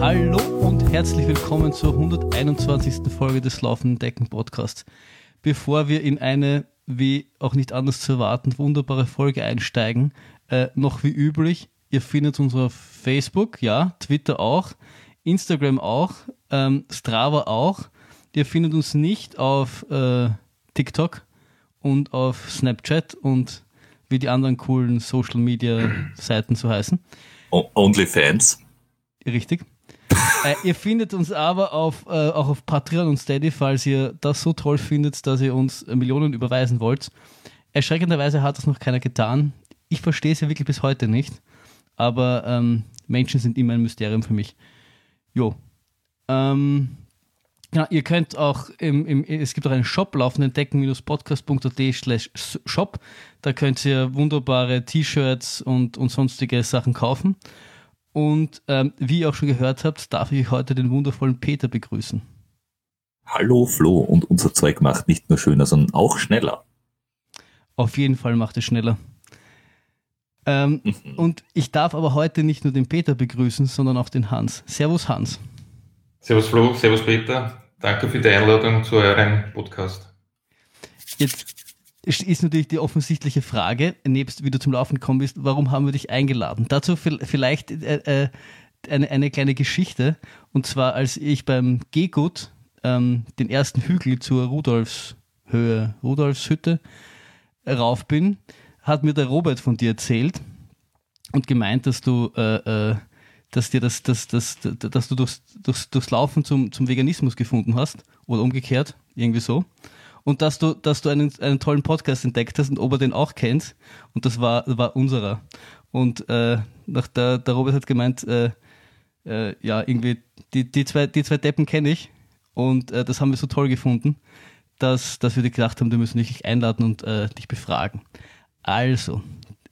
Hallo und herzlich willkommen zur 121. Folge des Laufenden Decken Podcasts. Bevor wir in eine, wie auch nicht anders zu erwarten, wunderbare Folge einsteigen, äh, noch wie üblich, ihr findet uns auf Facebook, ja, Twitter auch, Instagram auch, ähm, Strava auch. Ihr findet uns nicht auf äh, TikTok und auf Snapchat und wie die anderen coolen Social Media Seiten zu heißen. OnlyFans. Richtig. Äh, ihr findet uns aber auf, äh, auch auf Patreon und Steady, falls ihr das so toll findet, dass ihr uns Millionen überweisen wollt. Erschreckenderweise hat das noch keiner getan. Ich verstehe es ja wirklich bis heute nicht. Aber ähm, Menschen sind immer ein Mysterium für mich. Jo. Ähm, ja, ihr könnt auch im, im, es gibt auch einen Shop laufenden decken-podcast.at slash shop. Da könnt ihr wunderbare T-Shirts und, und sonstige Sachen kaufen. Und ähm, wie ihr auch schon gehört habt, darf ich heute den wundervollen Peter begrüßen. Hallo Flo, und unser Zeug macht nicht nur schöner, sondern auch schneller. Auf jeden Fall macht es schneller. Ähm, mhm. Und ich darf aber heute nicht nur den Peter begrüßen, sondern auch den Hans. Servus Hans. Servus Flo, Servus Peter. Danke für die Einladung zu eurem Podcast. Jetzt ist natürlich die offensichtliche Frage, nebst wie du zum Laufen gekommen bist, warum haben wir dich eingeladen? Dazu vielleicht äh, äh, eine, eine kleine Geschichte. Und zwar, als ich beim Gehgut ähm, den ersten Hügel zur Rudolfshöhe, Rudolfshütte rauf bin, hat mir der Robert von dir erzählt und gemeint, dass du äh, äh, dass dir das, das, das, dass du durchs, durchs, durchs Laufen zum, zum Veganismus gefunden hast oder umgekehrt, irgendwie so. Und dass du, dass du einen, einen tollen Podcast entdeckt hast und ob er den auch kennt. Und das war, war unserer. Und äh, nach der, der Robert hat gemeint, äh, äh, ja, irgendwie, die, die, zwei, die zwei Deppen kenne ich. Und äh, das haben wir so toll gefunden, dass, dass wir gedacht haben, wir müssen dich einladen und äh, dich befragen. Also,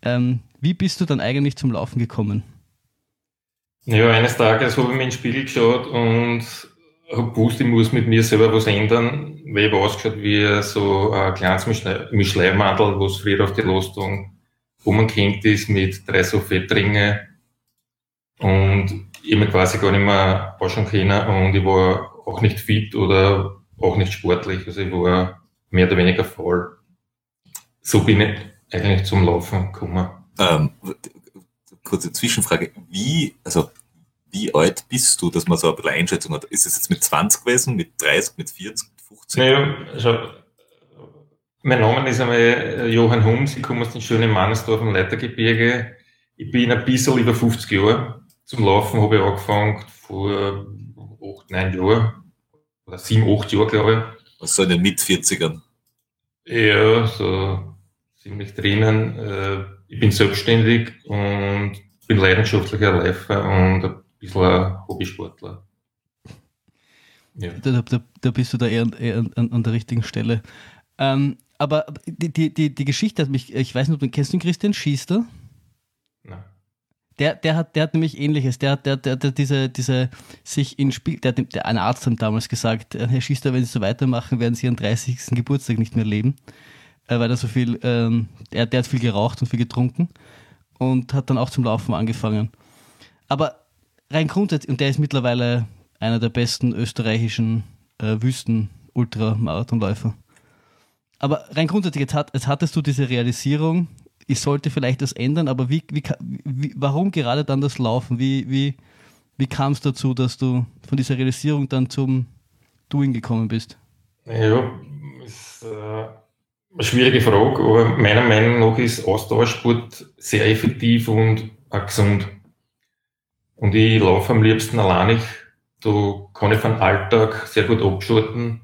ähm, wie bist du dann eigentlich zum Laufen gekommen? Ja, eines Tages habe ich mir in den Spiegel geschaut und habe gewusst, ich muss mit mir selber was ändern, weil ich habe ausgeschaut wie so ein kleines Mischleimandel, was früher auf die Lastung umgehängt ist mit drei so Fettringe und ich mich quasi gar nicht mehr waschen können und ich war auch nicht fit oder auch nicht sportlich, also ich war mehr oder weniger faul. So bin ich eigentlich zum Laufen gekommen. Ähm, kurze Zwischenfrage. Wie, also, wie alt bist du, dass man so eine Einschätzung hat? Ist es jetzt mit 20 gewesen, mit 30, mit 40, mit 50? Naja, also, mein Name ist einmal Johann Hums, ich komme aus dem schönen Mannesdorf im Leitergebirge. Ich bin ein bisschen über 50 Jahre. Zum Laufen habe ich angefangen vor 8, 9 Jahren. Oder 7, 8 Jahren, glaube ich. Was so in den Mit-40ern? Ja, so ziemlich drinnen. Äh, ich bin selbstständig und bin leidenschaftlicher Läufer und bisschen ein Hobbysportler. Ja. Da, da, da, bist du da eher, eher an, an, der richtigen Stelle. Ähm, aber die, die, die, Geschichte hat mich, ich weiß nicht, du kennst du den Christian Schiester? Nein. Der, der, hat, der hat nämlich ähnliches. Der hat der, der, der diese, diese sich in Spiel, der, der, ein Arzt hat damals gesagt, Herr Schiester, wenn Sie so weitermachen, werden Sie Ihren 30. Geburtstag nicht mehr leben äh, weil er so viel, ähm, er, der hat viel geraucht und viel getrunken und hat dann auch zum Laufen angefangen. Aber rein grundsätzlich, und der ist mittlerweile einer der besten österreichischen äh, Wüsten-Ultramarathonläufer. Aber rein grundsätzlich, jetzt, hat, jetzt hattest du diese Realisierung, ich sollte vielleicht das ändern, aber wie, wie, wie, warum gerade dann das Laufen? Wie, wie, wie kam es dazu, dass du von dieser Realisierung dann zum Doing gekommen bist? Ja, es, äh, eine schwierige Frage, aber meiner Meinung nach ist Ausdauersport sehr effektiv und auch gesund. Und ich laufe am liebsten alleinig. Da kann ich von Alltag sehr gut abschalten.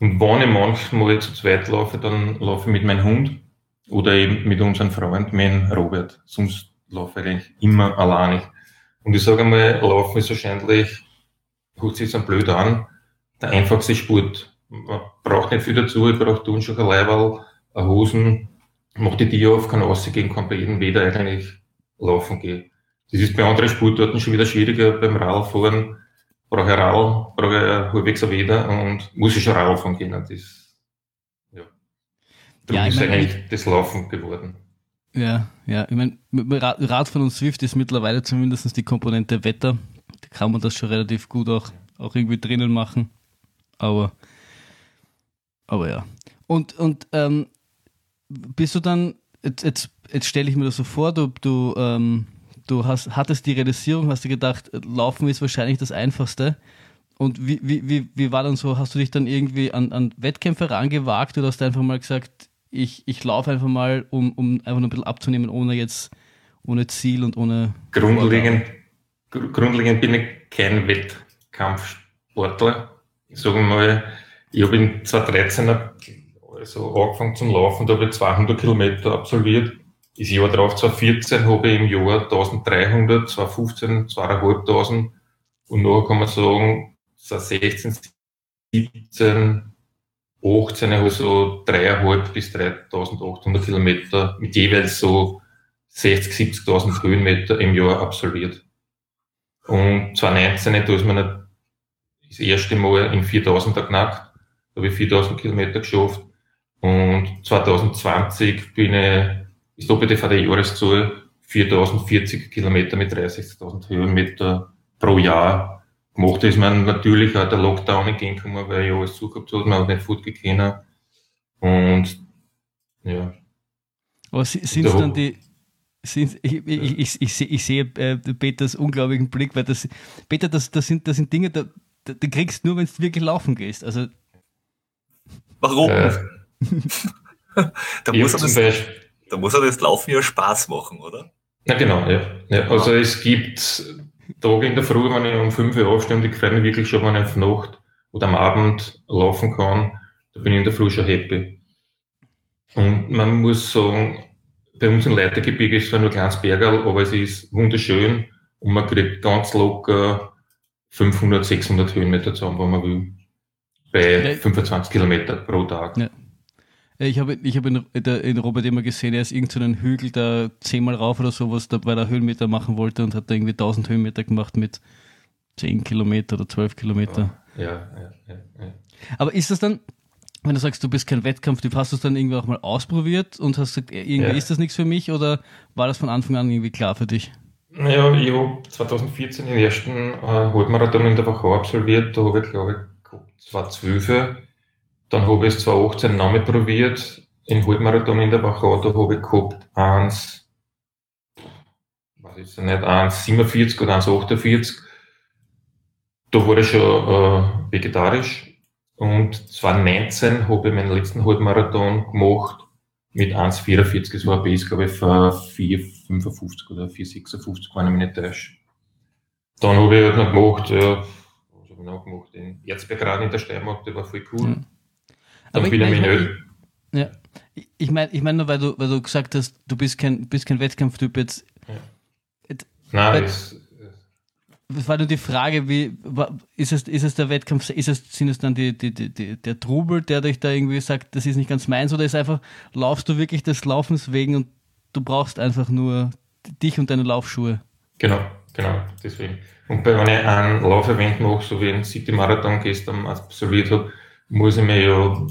Und wenn ich manchmal zu zweit laufe, dann laufe ich mit meinem Hund oder eben mit unserem Freund, mein Robert. Sonst laufe ich eigentlich immer alleinig. Und ich sage einmal, Laufen ist wahrscheinlich, hört sich so blöd an, der einfachste Sport man braucht nicht viel dazu, ich brauche Turnschuhe, ein Leiberl, Hosen, mache die Tür auf, kann rausgehen, kann bei jedem Wetter eigentlich laufen gehen. Das ist bei anderen Sportarten schon wieder schwieriger, beim Radfahren brauche ich Radl, brauche ich halbwegs ein Wetter und muss ich schon Radfahren gehen. Das, ja. Darum ja, ist mein, eigentlich das Laufen geworden. Ja, ja, ich meine, Radfahren und Swift ist mittlerweile zumindest die Komponente Wetter kann man das schon relativ gut auch, auch irgendwie drinnen machen. Aber, aber ja. Und, und ähm, bist du dann, jetzt, jetzt, jetzt stelle ich mir das so vor, du, du, ähm, du hast, hattest die Realisierung, hast du gedacht, Laufen ist wahrscheinlich das Einfachste. Und wie, wie, wie, wie war dann so, hast du dich dann irgendwie an, an Wettkämpfe rangewagt oder hast du einfach mal gesagt, ich, ich laufe einfach mal, um, um einfach ein bisschen abzunehmen, ohne jetzt, ohne Ziel und ohne. Grundlegend, gr grundlegend bin ich kein Wettkampfsportler. Sagen wir mal, ich habe in 2013 also angefangen zum Laufen, da habe ich 200 Kilometer absolviert. Das Jahr darauf, 2014, habe ich im Jahr 1300, 2015 2500 und nachher kann man sagen, 2016, 17, 18 habe ich so dreieinhalb bis 3800 Kilometer mit jeweils so 60, 70.000 Höhenmeter im Jahr absolviert. Und 2019 da ist man das erste Mal in 4000er knackt. Da habe ich 4000 Kilometer geschafft. Und 2020 bin ich, ist doppelte von der Jahreszahl, 4040 Kilometer mit 63.000 Höhenmeter pro Jahr gemacht. Da ist man natürlich auch der Lockdown entgegengekommen, weil ja alles zugehabt hat, man hat nicht fortgehen Und, ja. Aber sind es dann die, sind, ich, ich, ich, ich, sehe, ich sehe äh, Peters unglaublichen Blick, weil das, Peter, das, das, sind, das sind Dinge, da, da, da kriegst du nur, wenn du wirklich laufen gehst. Also, Warum? Äh, da, muss er das, da muss er das Laufen ja Spaß machen, oder? Na genau, ja. ja. Also es gibt Tage in der Früh, wenn ich um 5 Uhr aufstehe und ich freue mich wirklich schon, wenn ich auf Nacht oder am Abend laufen kann, da bin ich in der Früh schon happy. Und man muss sagen, bei uns in Leitergebirge ist zwar nur ein kleines Bergerl, aber es ist wunderschön und man kriegt ganz locker 500, 600 Höhenmeter zusammen, wenn man will. Bei ja. 25 Kilometer pro Tag. Ja. Ich habe ich hab in, in Robert immer gesehen, er ist irgendeinen so Hügel da zehnmal rauf oder sowas, da, weil er Höhenmeter machen wollte und hat da irgendwie 1000 Höhenmeter gemacht mit 10 Kilometer oder 12 Kilometer. Ja, ja, ja, ja. Aber ist das dann, wenn du sagst, du bist kein Wettkampftyp, hast du es dann irgendwie auch mal ausprobiert und hast gesagt, irgendwie ja. ist das nichts für mich oder war das von Anfang an irgendwie klar für dich? Naja, ich habe 2014 den ersten äh, Halbmarathon in der Wachau absolviert, da habe ich glaube ich 2012 dann habe ich es 2018 nochmal probiert, in Halbmarathon in der Wachau, da habe ich gehabt 1, was ist denn nicht, 1,47 oder 1,48. Da war ich schon äh, vegetarisch. Und 2019 habe ich meinen letzten Halbmarathon gemacht mit 1,44. Das war ein Base, glaube ich, für 4,55 oder 4,56, wenn ich mich nicht täusche. Dann habe ich halt noch gemacht, ja, was habe ich noch gemacht? In Erzbergraden in der Steiermark, der war voll cool. Mhm. Aber wieder ich, mein, ja. Ich meine ich mein nur, weil du, weil du gesagt hast, du bist kein, bist kein Wettkampftyp jetzt. Ja. jetzt Nein, ist, das war nur die Frage, wie ist es, ist es der Wettkampf, ist es, sind es dann die, die, die, der Trubel, der dich da irgendwie sagt, das ist nicht ganz meins, oder ist einfach, laufst du wirklich des Laufens wegen und du brauchst einfach nur dich und deine Laufschuhe? Genau, genau, deswegen. Und bei, wenn ich einen Laufevent mache, so wie ein City Marathon gestern absolviert habe, muss ich mir ja,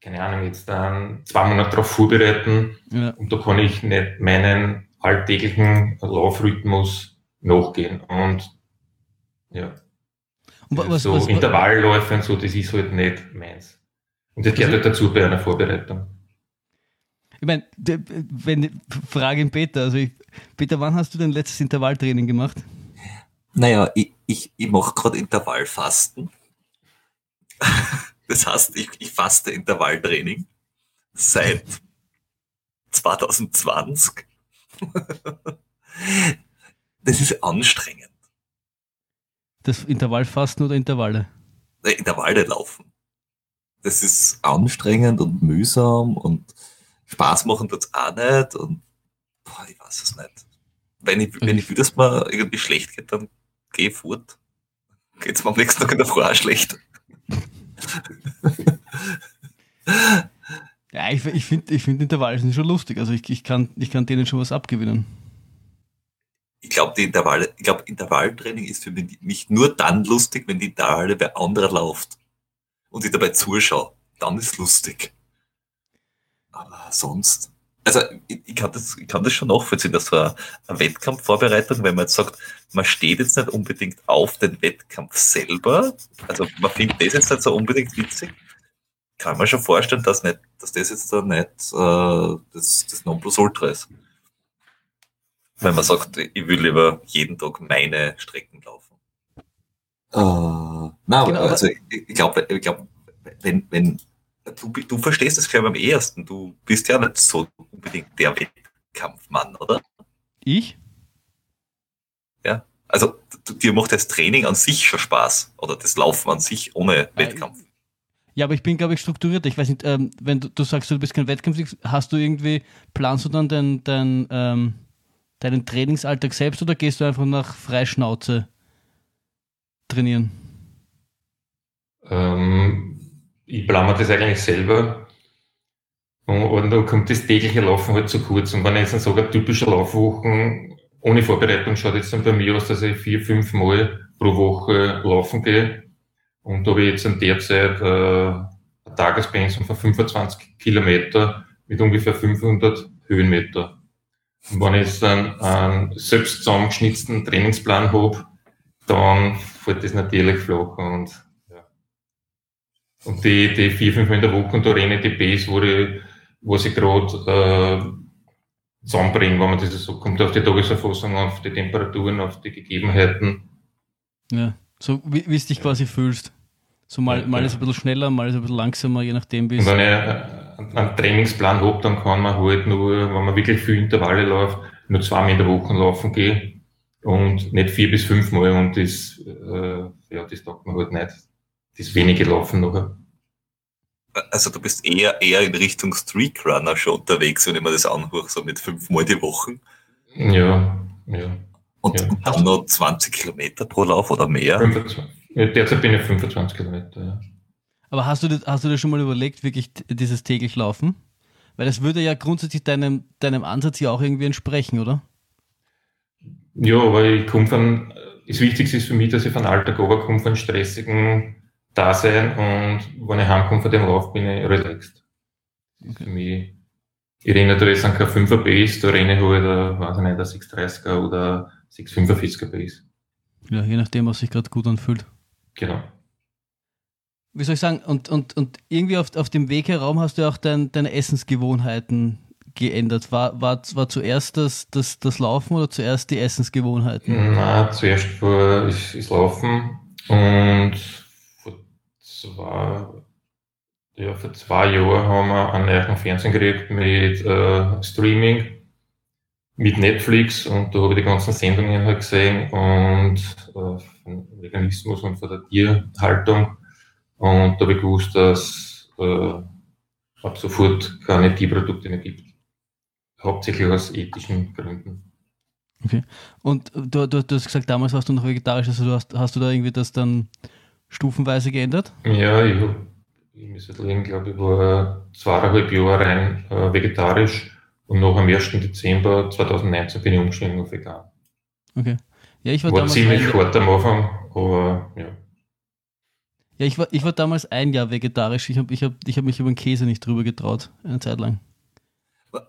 keine Ahnung, jetzt dann zwei Monate darauf vorbereiten. Ja. Und da kann ich nicht meinen alltäglichen Laufrhythmus nachgehen. Und ja. Und was, so was, Intervallläufe und so, das ist halt nicht meins. Und das gehört halt dazu bei einer Vorbereitung. Ich meine, wenn Frage in Peter, also ich, Peter, wann hast du dein letztes Intervalltraining gemacht? Naja, ich, ich, ich mache gerade Intervallfasten. Das heißt, ich, ich faste Intervalltraining seit 2020. Das ist anstrengend. Das Intervallfasten oder Intervalle? Intervalle laufen. Das ist anstrengend und mühsam und Spaß machen tut es auch nicht und boah, ich weiß es nicht. Wenn ich, wenn ich will, dass mir irgendwie schlecht geht, dann geh fort. Geht es mir am nächsten Tag in der Früh auch schlecht. ja, ich, ich finde ich find Intervalle sind schon lustig. Also ich, ich, kann, ich kann denen schon was abgewinnen. Ich glaube, ich glaube, Intervalltraining ist für mich nur dann lustig, wenn die Intervalle bei anderen läuft und ich dabei zuschaue. Dann ist lustig. Aber sonst, also ich, ich, kann das, ich kann das schon nachvollziehen, dass so eine, eine Wettkampfvorbereitung, wenn man jetzt sagt, man steht jetzt nicht unbedingt auf den Wettkampf selber, also man findet das jetzt nicht so unbedingt witzig, kann man schon vorstellen, dass, nicht, dass das jetzt da nicht äh, das, das Nonplusultra ist. Wenn man sagt, ich will lieber jeden Tag meine Strecken laufen. Äh, na, genau, also ich, ich glaube, ich glaub, wenn, wenn du, du verstehst es, glaube ich, am ehesten. Du bist ja nicht so unbedingt der Wettkampfmann, oder? Ich? Ja. Also du, dir macht das Training an sich schon Spaß oder das Laufen an sich ohne Wettkampf. Ja, aber ich bin, glaube ich, strukturiert. Ich weiß nicht, ähm, wenn du, du, sagst, du bist kein Wettkampf, hast du irgendwie, planst du dann dein, dein, ähm, deinen Trainingsalltag selbst oder gehst du einfach nach Freischnauze trainieren? Ähm, ich plane das eigentlich selber. Und, und dann kommt das tägliche Laufen halt zu kurz. Und wenn ich jetzt sage, typische Laufwochen ohne Vorbereitung schaut jetzt dann bei mir aus, dass ich vier, fünf Mal pro Woche laufen gehe. Und da habe ich jetzt in der Zeit äh, ein Tagespensum von 25 Kilometer mit ungefähr 500 Höhenmeter. Und wenn ich jetzt einen, einen selbst zusammengeschnitzten Trainingsplan habe, dann fällt das natürlich flach. Und und die, die vier, fünf Mal in der Woche und da renne die Base, wo ich, wo ich gerade äh, zusammenbringe, wenn man das so kommt auf die Tageserfassung, auf die Temperaturen, auf die Gegebenheiten. Ja, so wie, wie du dich quasi fühlst. So mal, mal ist es ein bisschen schneller, mal ist es ein bisschen langsamer, je nachdem wie es. Wenn ich einen Trainingsplan habe, dann kann man halt nur, wenn man wirklich viel Intervalle läuft, nur zweimal in der Woche laufen gehen und nicht vier bis fünf Mal und das, äh, ja, das taugt man halt nicht das wenige laufen noch. Also du bist eher, eher in Richtung Streakrunner schon unterwegs, wenn ich mir das anhöre, so mit fünfmal die Woche. Ja, ja. Und, ja. dann noch 20 Kilometer pro Lauf oder mehr? 25. Ja, derzeit bin ich 25 Kilometer, ja. Aber hast du, das, hast du dir schon mal überlegt, wirklich dieses täglich Laufen? Weil das würde ja grundsätzlich deinem, deinem Ansatz ja auch irgendwie entsprechen, oder? Ja, weil ich komme von, das Wichtigste ist für mich, dass ich von Alltag runterkomme, von stressigen da sein und wenn ich heimkomme von dem Lauf, bin ich relaxed. Okay. Für mich, ich renne natürlich an kein 5er Base, da renne ich halt, ein, weiß ich nicht, ein 630er oder 645er Base. Ja, je nachdem, was sich gerade gut anfühlt. Genau. Wie soll ich sagen, und, und, und irgendwie auf, auf dem Weg herum hast du auch dein, deine Essensgewohnheiten geändert. War, war, war zuerst das, das, das Laufen oder zuerst die Essensgewohnheiten? Na, zuerst war das Laufen und zwei, ja, vor zwei Jahren haben wir einen neuen Fernsehen gekriegt mit äh, Streaming, mit Netflix und da habe ich die ganzen Sendungen halt gesehen und äh, von Veganismus und von der Tierhaltung. Und da habe ich gewusst, dass äh, ab sofort keine Tierprodukte mehr gibt. Hauptsächlich aus ethischen Gründen. Okay. Und du, du, du hast gesagt, damals warst du noch vegetarisch, also du hast, hast du da irgendwie das dann stufenweise geändert? Ja, ich habe im Leben, glaube ich, war zweieinhalb Jahre rein äh, vegetarisch und nach dem 1. Dezember 2019 bin ich umgestiegen auf vegan. Okay. Ja, ich war, war ziemlich hart am Anfang, aber ja. Ja, ich war, ich war damals ein Jahr vegetarisch. Ich habe ich hab, ich hab mich über den Käse nicht drüber getraut, eine Zeit lang.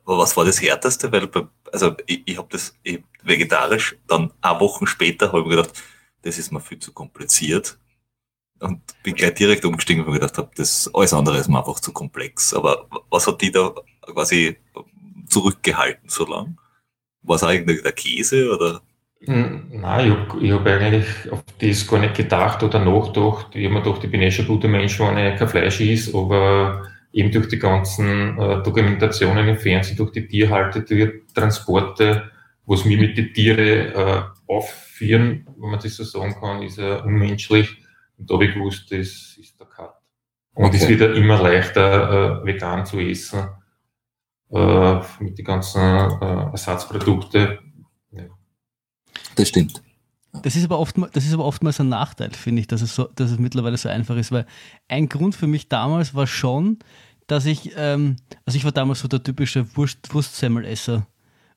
Was war das Härteste? Weil, also ich, ich habe das ich, vegetarisch, dann eine Woche später habe ich mir gedacht, das ist mir viel zu kompliziert und bin gleich direkt umgestiegen, weil ich gedacht habe, das alles andere ist mir einfach zu komplex. Aber was hat die da quasi zurückgehalten so lang? War es eigentlich der Käse oder? Hm, nein, ich habe ich hab eigentlich auf das gar nicht gedacht oder nachgedacht. Ich habe mir gedacht, ich bin eh schon guter Mensch, wenn ich kein Fleisch isst, aber eben durch die ganzen äh, Dokumentationen im Fernsehen, durch die Tierhalte, die Transporte, was mir mit den Tieren äh, aufführen, wenn man das so sagen kann, ist ja unmenschlich. Und da habe ich gewusst, das ist der Cut. Und okay. es wird ja immer leichter, äh, vegan zu essen, äh, mit den ganzen äh, Ersatzprodukten. Ja. Das stimmt. Das ist aber, oft, das ist aber oftmals ein Nachteil, finde ich, dass es, so, dass es mittlerweile so einfach ist, weil ein Grund für mich damals war schon, dass ich, ähm, also ich war damals so der typische Wurst, Wurstsemmelesser.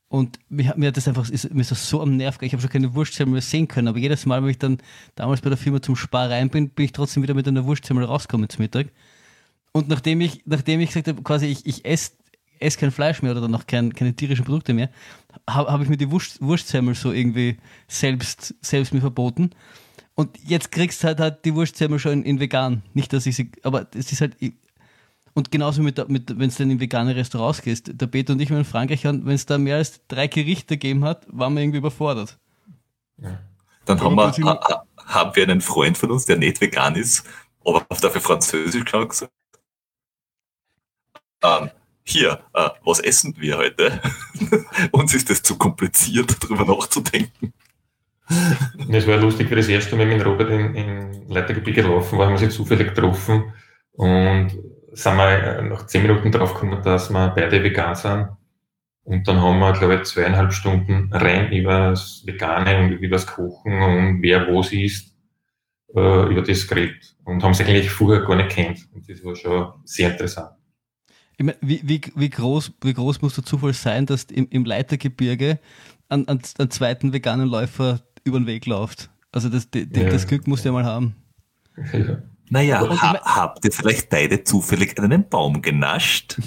Und mir, mir hat das einfach, ist, mir ist das so am Nerv Ich habe schon keine Wurstsemmel mehr sehen können, aber jedes Mal, wenn ich dann damals bei der Firma zum Spar rein bin, bin ich trotzdem wieder mit einer Wurstsemmel rausgekommen zum Mittag. Und nachdem ich, nachdem ich gesagt habe, quasi, ich, ich esse esse kein Fleisch mehr oder dann noch kein, keine tierischen Produkte mehr, habe hab ich mir die Wurst, Wurstsemmel so irgendwie selbst, selbst mir verboten. Und jetzt kriegst du halt, halt die Wurstsemmel schon in, in, vegan. Nicht, dass ich sie, aber es ist halt, und genauso mit, mit wenn es dann in vegane Restaurants gehst. Der Peter und ich waren in Frankreich, wenn es da mehr als drei Gerichte gegeben hat, waren wir irgendwie überfordert. Ja. Dann haben wir, ha, haben wir einen Freund von uns, der nicht vegan ist, aber dafür Französisch gesagt. Ähm, hier, äh, was essen wir heute? Uns ist das zu kompliziert, darüber nachzudenken. Es war lustig, wie das erste Mal mit Robert in, in Leitergebiet gelaufen war, haben wir sich zufällig getroffen und sind wir äh, nach zehn Minuten drauf gekommen, dass wir beide vegan sind. Und dann haben wir, glaube ich, zweieinhalb Stunden rein über das Vegane und über das Kochen und wer wo sie isst, äh, über das geredet. Und haben sich eigentlich vorher gar nicht kennt. Und das war schon sehr interessant. Ich meine, wie, wie, wie, groß, wie groß muss der Zufall sein, dass im, im Leitergebirge einen, einen, einen zweiten veganen Läufer über den Weg läuft? Also das, die, ja. das Glück musst du ja mal haben. Ja. Naja, ha, habt ihr vielleicht beide zufällig einen Baum genascht?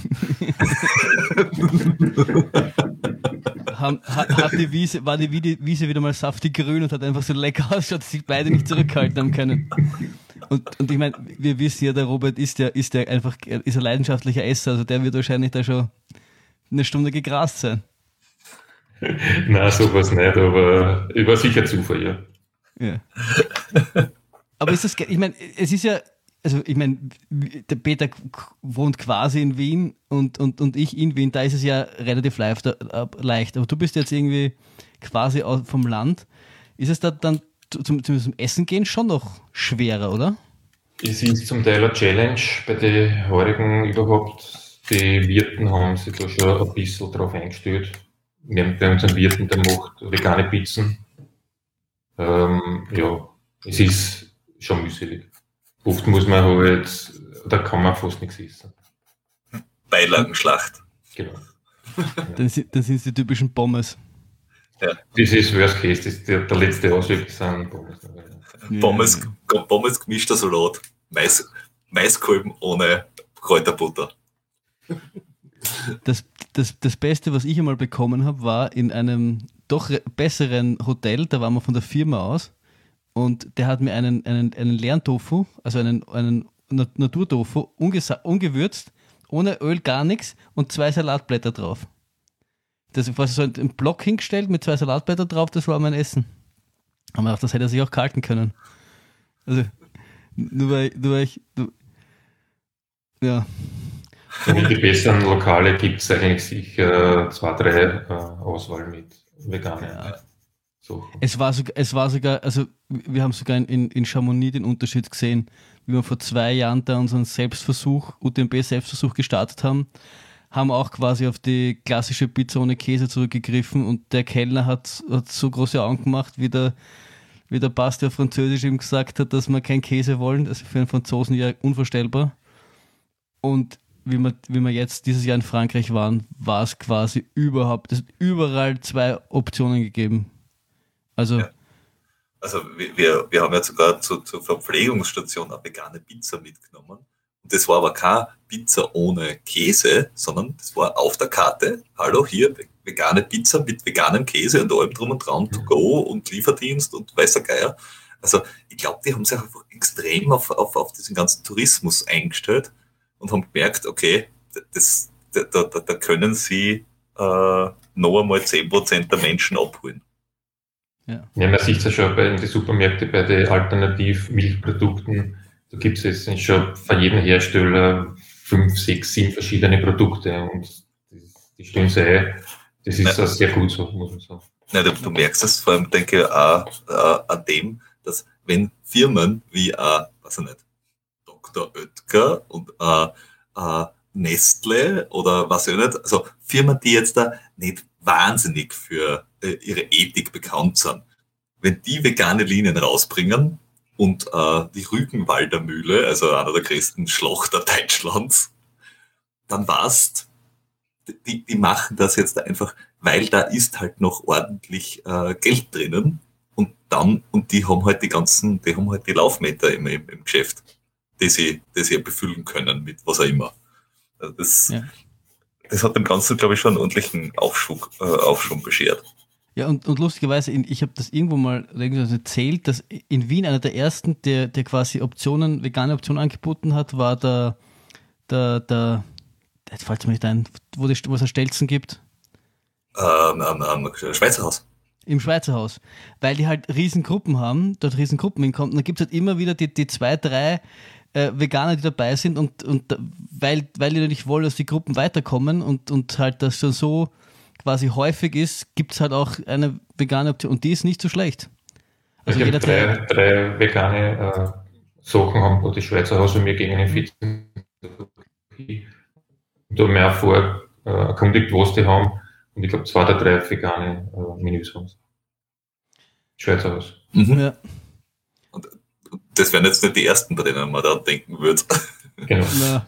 hat, hat die Wiese, war die Wiese wieder mal saftig grün und hat einfach so lecker ausgeschaut, dass sich beide nicht zurückhalten haben können. Und, und ich meine, wir wissen ja, der Robert ist ja, ist ja einfach, ist ein leidenschaftlicher Esser, also der wird wahrscheinlich da schon eine Stunde gegrast sein. Nein, sowas nicht, aber ich war sicher Zufall, ja. Ja. Aber ist das, ich meine, es ist ja, also ich meine, der Peter wohnt quasi in Wien und, und, und ich in Wien, da ist es ja relativ leicht, äh, aber du bist jetzt irgendwie quasi vom Land. Ist es da dann zum, zum Essen gehen schon noch schwerer, oder? Es ist zum Teil eine Challenge bei den Heurigen überhaupt. Die Wirten haben sich da schon ein bisschen drauf eingestellt. Wir haben bei unseren Wirten, der macht vegane Pizzen. Ähm, ja, es ist schon mühselig. Oft muss man halt, da kann man fast nichts essen. Beilagenschlacht. Genau. dann, sind, dann sind die typischen Pommes. Ja. Das ist Worst Case, das der, der letzte Ausweg sind Pommes. Ja. Pommes, Pommes gemischter Salat, Mais, Maiskolben ohne Kräuterbutter. Das, das, das Beste, was ich einmal bekommen habe, war in einem doch besseren Hotel, da waren wir von der Firma aus und der hat mir einen, einen, einen leeren Tofu, also einen, einen Naturtofu, ungewürzt, ohne Öl, gar nichts und zwei Salatblätter drauf. Das war so ein Block hingestellt mit zwei Salatblättern drauf, das war mein Essen. Aber gedacht, das hätte er sich auch kalten können. Also, nur weil, nur weil ich, nur, ja. So die besseren Lokale gibt es eigentlich sicher zwei, drei äh, Auswahl mit veganen. Ja. So. Es war sogar, es war sogar, also wir haben sogar in, in Chamonix den Unterschied gesehen, wie wir vor zwei Jahren da unseren Selbstversuch, UTMB-Selbstversuch gestartet haben, haben auch quasi auf die klassische Pizza ohne Käse zurückgegriffen und der Kellner hat, hat so große Augen gemacht, wie der, wie der Basti auf Französisch ihm gesagt hat, dass wir keinen Käse wollen. Das ist für einen Franzosen ja unvorstellbar. Und wie wir, wie wir jetzt dieses Jahr in Frankreich waren, war es quasi überhaupt, es hat überall zwei Optionen gegeben. Also, ja. Also wir, wir haben ja sogar zu, zur Verpflegungsstation eine vegane Pizza mitgenommen. Und das war aber keine Pizza ohne Käse, sondern das war auf der Karte, hallo, hier vegane Pizza mit veganem Käse und allem drum und dran, to go und Lieferdienst und weißer Geier. Also ich glaube, die haben sich einfach extrem auf, auf, auf diesen ganzen Tourismus eingestellt und haben gemerkt, okay, das, da, da, da können sie äh, noch einmal 10% der Menschen abholen. Ja. ja, man sieht es ja schon bei den Supermärkten, bei den Alternativ-Milchprodukten. Da gibt es jetzt schon von jedem Hersteller fünf, sechs, sieben verschiedene Produkte und die stellen sie ein. Das ist ja. sehr gut so, muss man sagen. Ja, du, du, merkst es vor allem, denke ich, auch äh, an dem, dass wenn Firmen wie, äh, weiß ich nicht, Dr. Oetker und äh, äh, Nestle oder was ich nicht, also Firmen, die jetzt da nicht wahnsinnig für äh, ihre Ethik bekannt sind. Wenn die vegane Linien rausbringen und äh, die Rügenwalder Mühle, also einer der größten Schlachter Deutschlands, dann war's, die, die machen das jetzt einfach, weil da ist halt noch ordentlich äh, Geld drinnen und dann, und die haben halt die ganzen, die haben halt die Laufmeter im, im, im Geschäft, die sie, die sie befüllen können mit was auch immer. Also das, ja. das hat dem Ganzen, glaube ich, schon einen ordentlichen Aufschwung, äh, Aufschwung beschert. Ja, und, und lustigerweise, ich habe das irgendwo mal erzählt, dass in Wien einer der ersten, der, der quasi Optionen, vegane Optionen angeboten hat, war der, der, der jetzt fällt es mir nicht ein, wo, die, wo es ein Stelzen gibt. Ähm, ähm, ähm, Schweizer Haus. Im Schweizer Haus. Weil die halt Riesengruppen haben, dort Riesengruppen hinkommen. Und dann gibt es halt immer wieder die, die zwei, drei äh, Veganer, die dabei sind und, und weil, weil die nicht wollen, dass die Gruppen weiterkommen und, und halt das schon so quasi häufig ist, gibt es halt auch eine vegane Option und die ist nicht so schlecht. Also jeder drei, drei vegane äh, Sachen haben wo die Schweizer Haus und mir gegen einen Fitzen. Da auch vor äh, erkundigt, was die haben. Und ich glaube, zwei oder drei vegane äh, Menüs haben. Schweizer Haus. Mhm. Ja. Und das wären jetzt nicht die ersten, bei denen man da denken würde. Genau. Ja.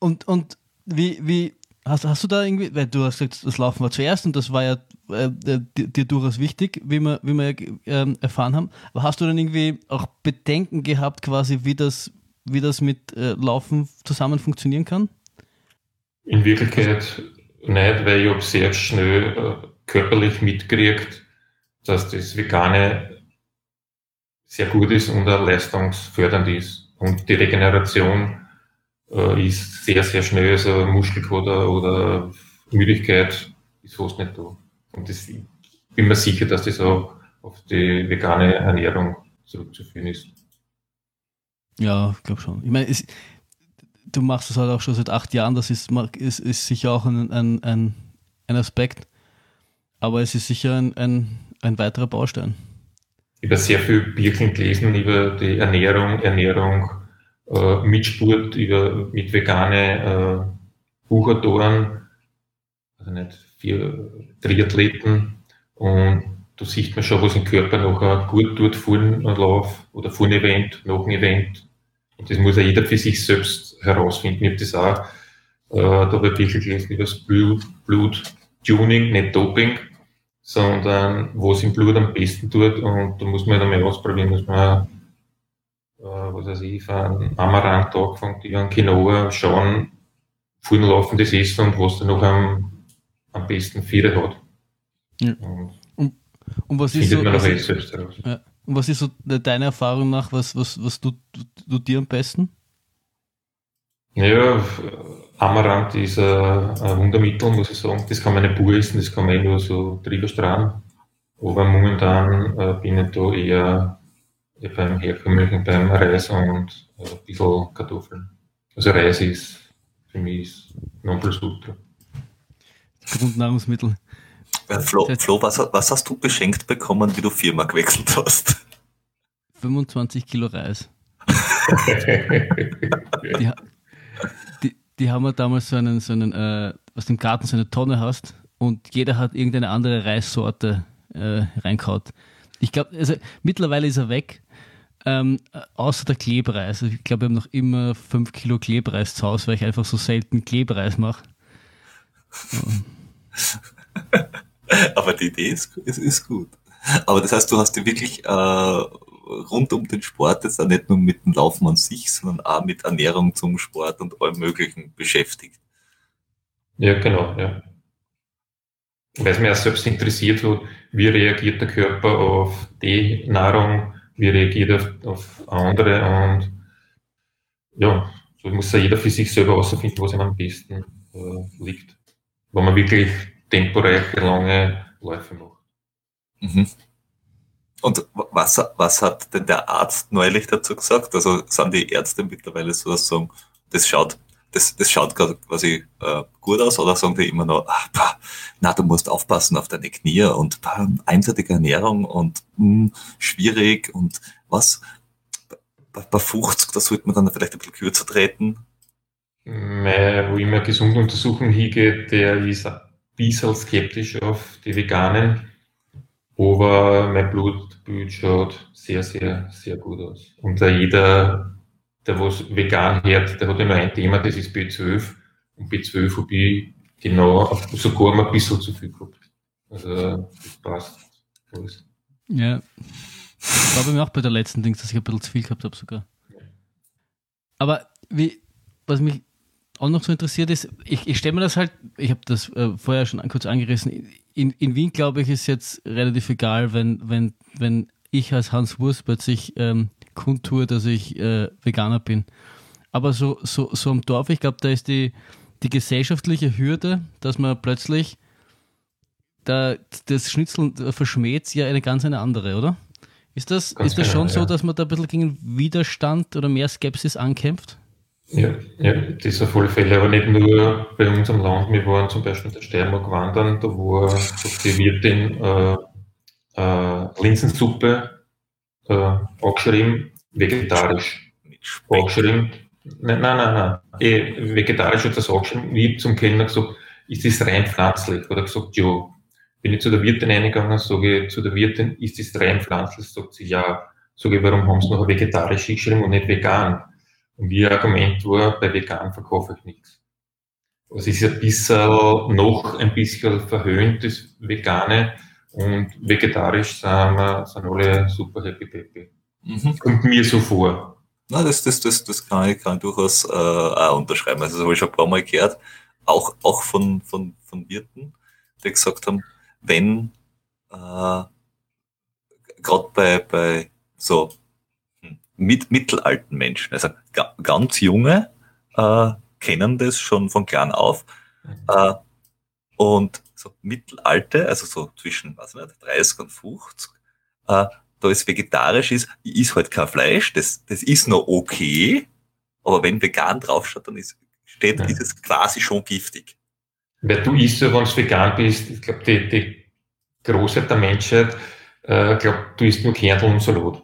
Und, und wie, wie hast, hast du da irgendwie, weil du hast gesagt, das Laufen war zuerst und das war ja äh, dir, durchaus wichtig, wie wir, wie wir äh, erfahren haben. Aber hast du dann irgendwie auch Bedenken gehabt, quasi, wie das, wie das mit äh, Laufen zusammen funktionieren kann? In Wirklichkeit nicht, weil ich habe sehr schnell äh, körperlich mitgekriegt, dass das Vegane sehr gut ist und auch leistungsfördernd ist. Und die Regeneration äh, ist sehr, sehr schnell, also Muskelkater oder Müdigkeit ist fast nicht da. Und das, ich bin mir sicher, dass das auch auf die vegane Ernährung zurückzuführen ist. Ja, ich glaube schon. Ich meine, es, du machst das halt auch schon seit acht Jahren, das ist, ist, ist sicher auch ein, ein, ein, ein Aspekt, aber es ist sicher ein, ein, ein weiterer Baustein. Ich habe sehr viel Bücher gelesen über die Ernährung, Ernährung äh, mit Sport, über, mit vegane äh, Buchautoren, also nicht vier Triathleten und da sieht man schon, was im Körper nachher gut tut vor einem Lauf oder vor einem Event, nach einem Event. Und das muss ja jeder für sich selbst herausfinden. Ich habe das auch, äh, da habe ich gelesen über das Blut, Bluttuning, nicht Doping, sondern was im Blut am besten tut. Und da muss man dann mal ausprobieren, muss man, äh, was weiß ich, von Amaranth angefangen, die an Quinoa schauen, vorne laufen das Essen und was dann noch am, am besten Viere hat. Ja. Und, und, und, was ist so, was, ist, ja. und was ist so deiner Erfahrung nach, was, was, was tut, tut dir am besten? Ja, Amaranth ist ein, ein Wundermittel, muss ich sagen. Das kann man nicht pur essen, das kann man eh nur so drüber strahlen. Aber momentan äh, bin ich da eher beim herkömmlichen, beim Reis und äh, ein bisschen Kartoffeln. Also Reis ist für mich Nonplusultra. Grundnahrungsmittel. Ja, Flo, Flo was, was, hast du beschenkt bekommen, wie du Firma gewechselt hast? 25 Kilo Reis. die, die, die haben wir damals so einen, so einen äh, aus dem Garten so eine Tonne hast und jeder hat irgendeine andere Reissorte äh, reinkaut. Ich glaube, also mittlerweile ist er weg, ähm, außer der Klebreis. Ich glaube, wir haben noch immer 5 Kilo Klebreis zu Hause, weil ich einfach so selten Klebreis mache. Aber die Idee ist, ist, ist, gut. Aber das heißt, du hast dir wirklich äh, rund um den Sport jetzt auch nicht nur mit dem Laufen an sich, sondern auch mit Ernährung zum Sport und allem Möglichen beschäftigt. Ja, genau, ja. Weil es mir auch selbst interessiert wie reagiert der Körper auf die Nahrung, wie reagiert er auf andere und ja, so muss ja jeder für sich selber herausfinden, was ihm am besten äh, liegt. Wo man wirklich temporeiche, lange Läufe macht. Mhm. Und was, was hat denn der Arzt neulich dazu gesagt? Also sind die Ärzte mittlerweile so, dass sagen, das schaut, das, das schaut quasi äh, gut aus oder sagen die immer noch, ach, bah, na, du musst aufpassen auf deine Knie und bah, einseitige Ernährung und mh, hm, schwierig und was? Bei, bei 50, da sollte man dann vielleicht ein bisschen kürzer treten. Mein, wo ich mir gesunde Untersuchung hingehe, der ist ein bisschen skeptisch auf die Veganen aber mein Blutbild schaut sehr, sehr, sehr gut aus. Und jeder, der was vegan hört, der hat immer ein Thema, das ist B12. Und B12 habe ich genau sogar mal ein bisschen zu viel gehabt. Also, das passt alles. Ja. Das war bei mir auch bei der letzten Dings, dass ich ein bisschen zu viel gehabt habe sogar. Aber wie, was mich auch noch so interessiert ist, ich, ich stelle mir das halt, ich habe das äh, vorher schon kurz angerissen, in, in Wien glaube ich ist jetzt relativ egal, wenn, wenn, wenn ich als Hans Wurst plötzlich ähm, kundtue, dass ich äh, Veganer bin. Aber so, so, so am Dorf, ich glaube, da ist die, die gesellschaftliche Hürde, dass man plötzlich da, das Schnitzel verschmäht, ja eine ganz eine andere, oder? Ist das, ist das schon genau, so, dass man da ein bisschen gegen Widerstand oder mehr Skepsis ankämpft? Ja, ja, das auf alle Fälle, aber nicht nur bei uns am Land. Wir waren zum Beispiel in der Steiermark wandern, da war die Wirtin äh, äh, Linsensuppe äh, angeschrieben, vegetarisch. Angeschrieben. Nein, nein, nein, nein. Eh, vegetarisch hat das angeschrieben. Ich zum Kellner gesagt, ist das rein pflanzlich? Oder gesagt, ja. Bin ich zu der Wirtin eingegangen, sage ich zu der Wirtin, ist das rein pflanzlich? Sagt sie, ja. Sage ich, warum haben sie noch vegetarisch geschrieben und nicht vegan? Und ihr Argument war, bei vegan verkaufe ich nichts. Es ist ein bisschen, noch ein bisschen verhöhnt, das Vegane. Und vegetarisch sind, wir, sind alle super happy peppy. Mhm. Kommt mir so vor. Na, das, das, das, das kann ich, kann ich durchaus äh, auch unterschreiben. Also das habe ich schon ein paar Mal gehört, auch, auch von, von, von Wirten, die gesagt haben, wenn äh, gerade bei, bei so mit mittelalten Menschen. Also ga, ganz junge äh, kennen das schon von klein auf. Mhm. Äh, und so mittelalte, also so zwischen was nicht, 30 und 50, äh, da ist vegetarisch ist, ist halt kein Fleisch, das, das ist noch okay, aber wenn vegan draufsteht, dann ist, steht, ja. ist es quasi schon giftig. Weil du isst ja, wenn du vegan bist, ich glaube, die, die Großheit der Menschheit, äh, glaube, du isst nur Kernel und Salat.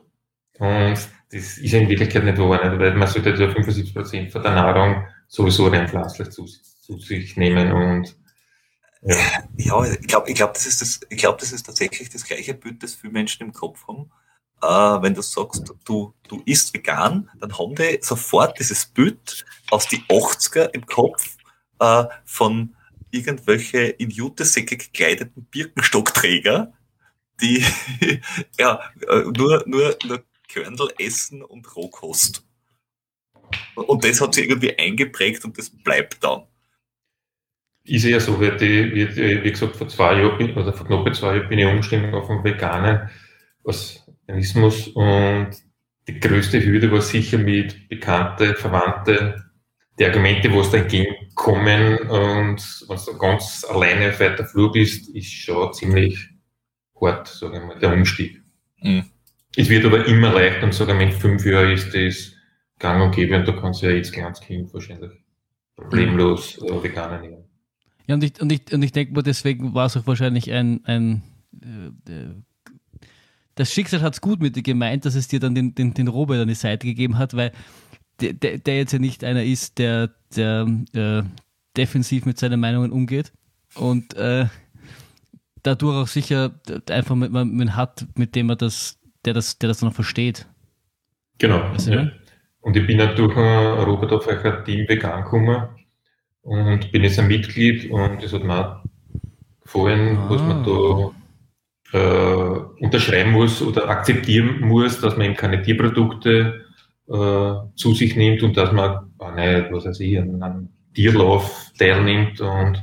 Und das ist in Wirklichkeit nicht wahr, nicht? weil man sollte ja 75 Prozent von der Nahrung sowieso rein pflanzlich zu, zu sich nehmen und ja, ich glaube, ich glaub, das, ist das, ich glaub, das ist tatsächlich das gleiche Bild, das viele Menschen im Kopf haben. Äh, wenn du sagst, du, du isst vegan, dann haben die sofort dieses Bild aus die 80er im Kopf äh, von irgendwelche in Jutesäcke gekleideten Birkenstockträger, die ja äh, nur, nur, nur Körnel essen und Rohkost. Und das hat sich irgendwie eingeprägt und das bleibt dann. Ist ja so, wie, die, wie, wie gesagt, vor zwei Jahren, oder vor knapp zwei Jahren bin ich umgestiegen auf einen veganen Organismus und die größte Hürde war sicher mit Bekannte, Verwandte, die Argumente, wo es da entgegenkommen und wenn du ganz alleine auf weiter Flur bist, ist schon ziemlich hart, sagen wir mal, der Umstieg. Mhm. Es wird aber immer leichter und sogar mit fünf Jahren ist das gang und gäbe und da kannst du ja jetzt ganz Kind wahrscheinlich problemlos äh, vegan ernähren. Ja, und ich, und ich, und ich denke mal, deswegen war es auch wahrscheinlich ein, ein äh, äh das Schicksal hat es gut mit dir gemeint, dass es dir dann den, den, den Robert an die Seite gegeben hat, weil der, der, der jetzt ja nicht einer ist, der, der äh, defensiv mit seinen Meinungen umgeht und äh, dadurch auch sicher einfach mit, man hat, mit dem er das der das, der das noch versteht. Genau. Weißt du, ja. Und ich bin ja durch Robert auf euer Team vegan gekommen und bin jetzt ein Mitglied und es hat mir gefallen, ah. was man da äh, unterschreiben muss oder akzeptieren muss, dass man eben keine Tierprodukte äh, zu sich nimmt und dass man, oh nicht, was weiß ich, an einem Tierlauf teilnimmt und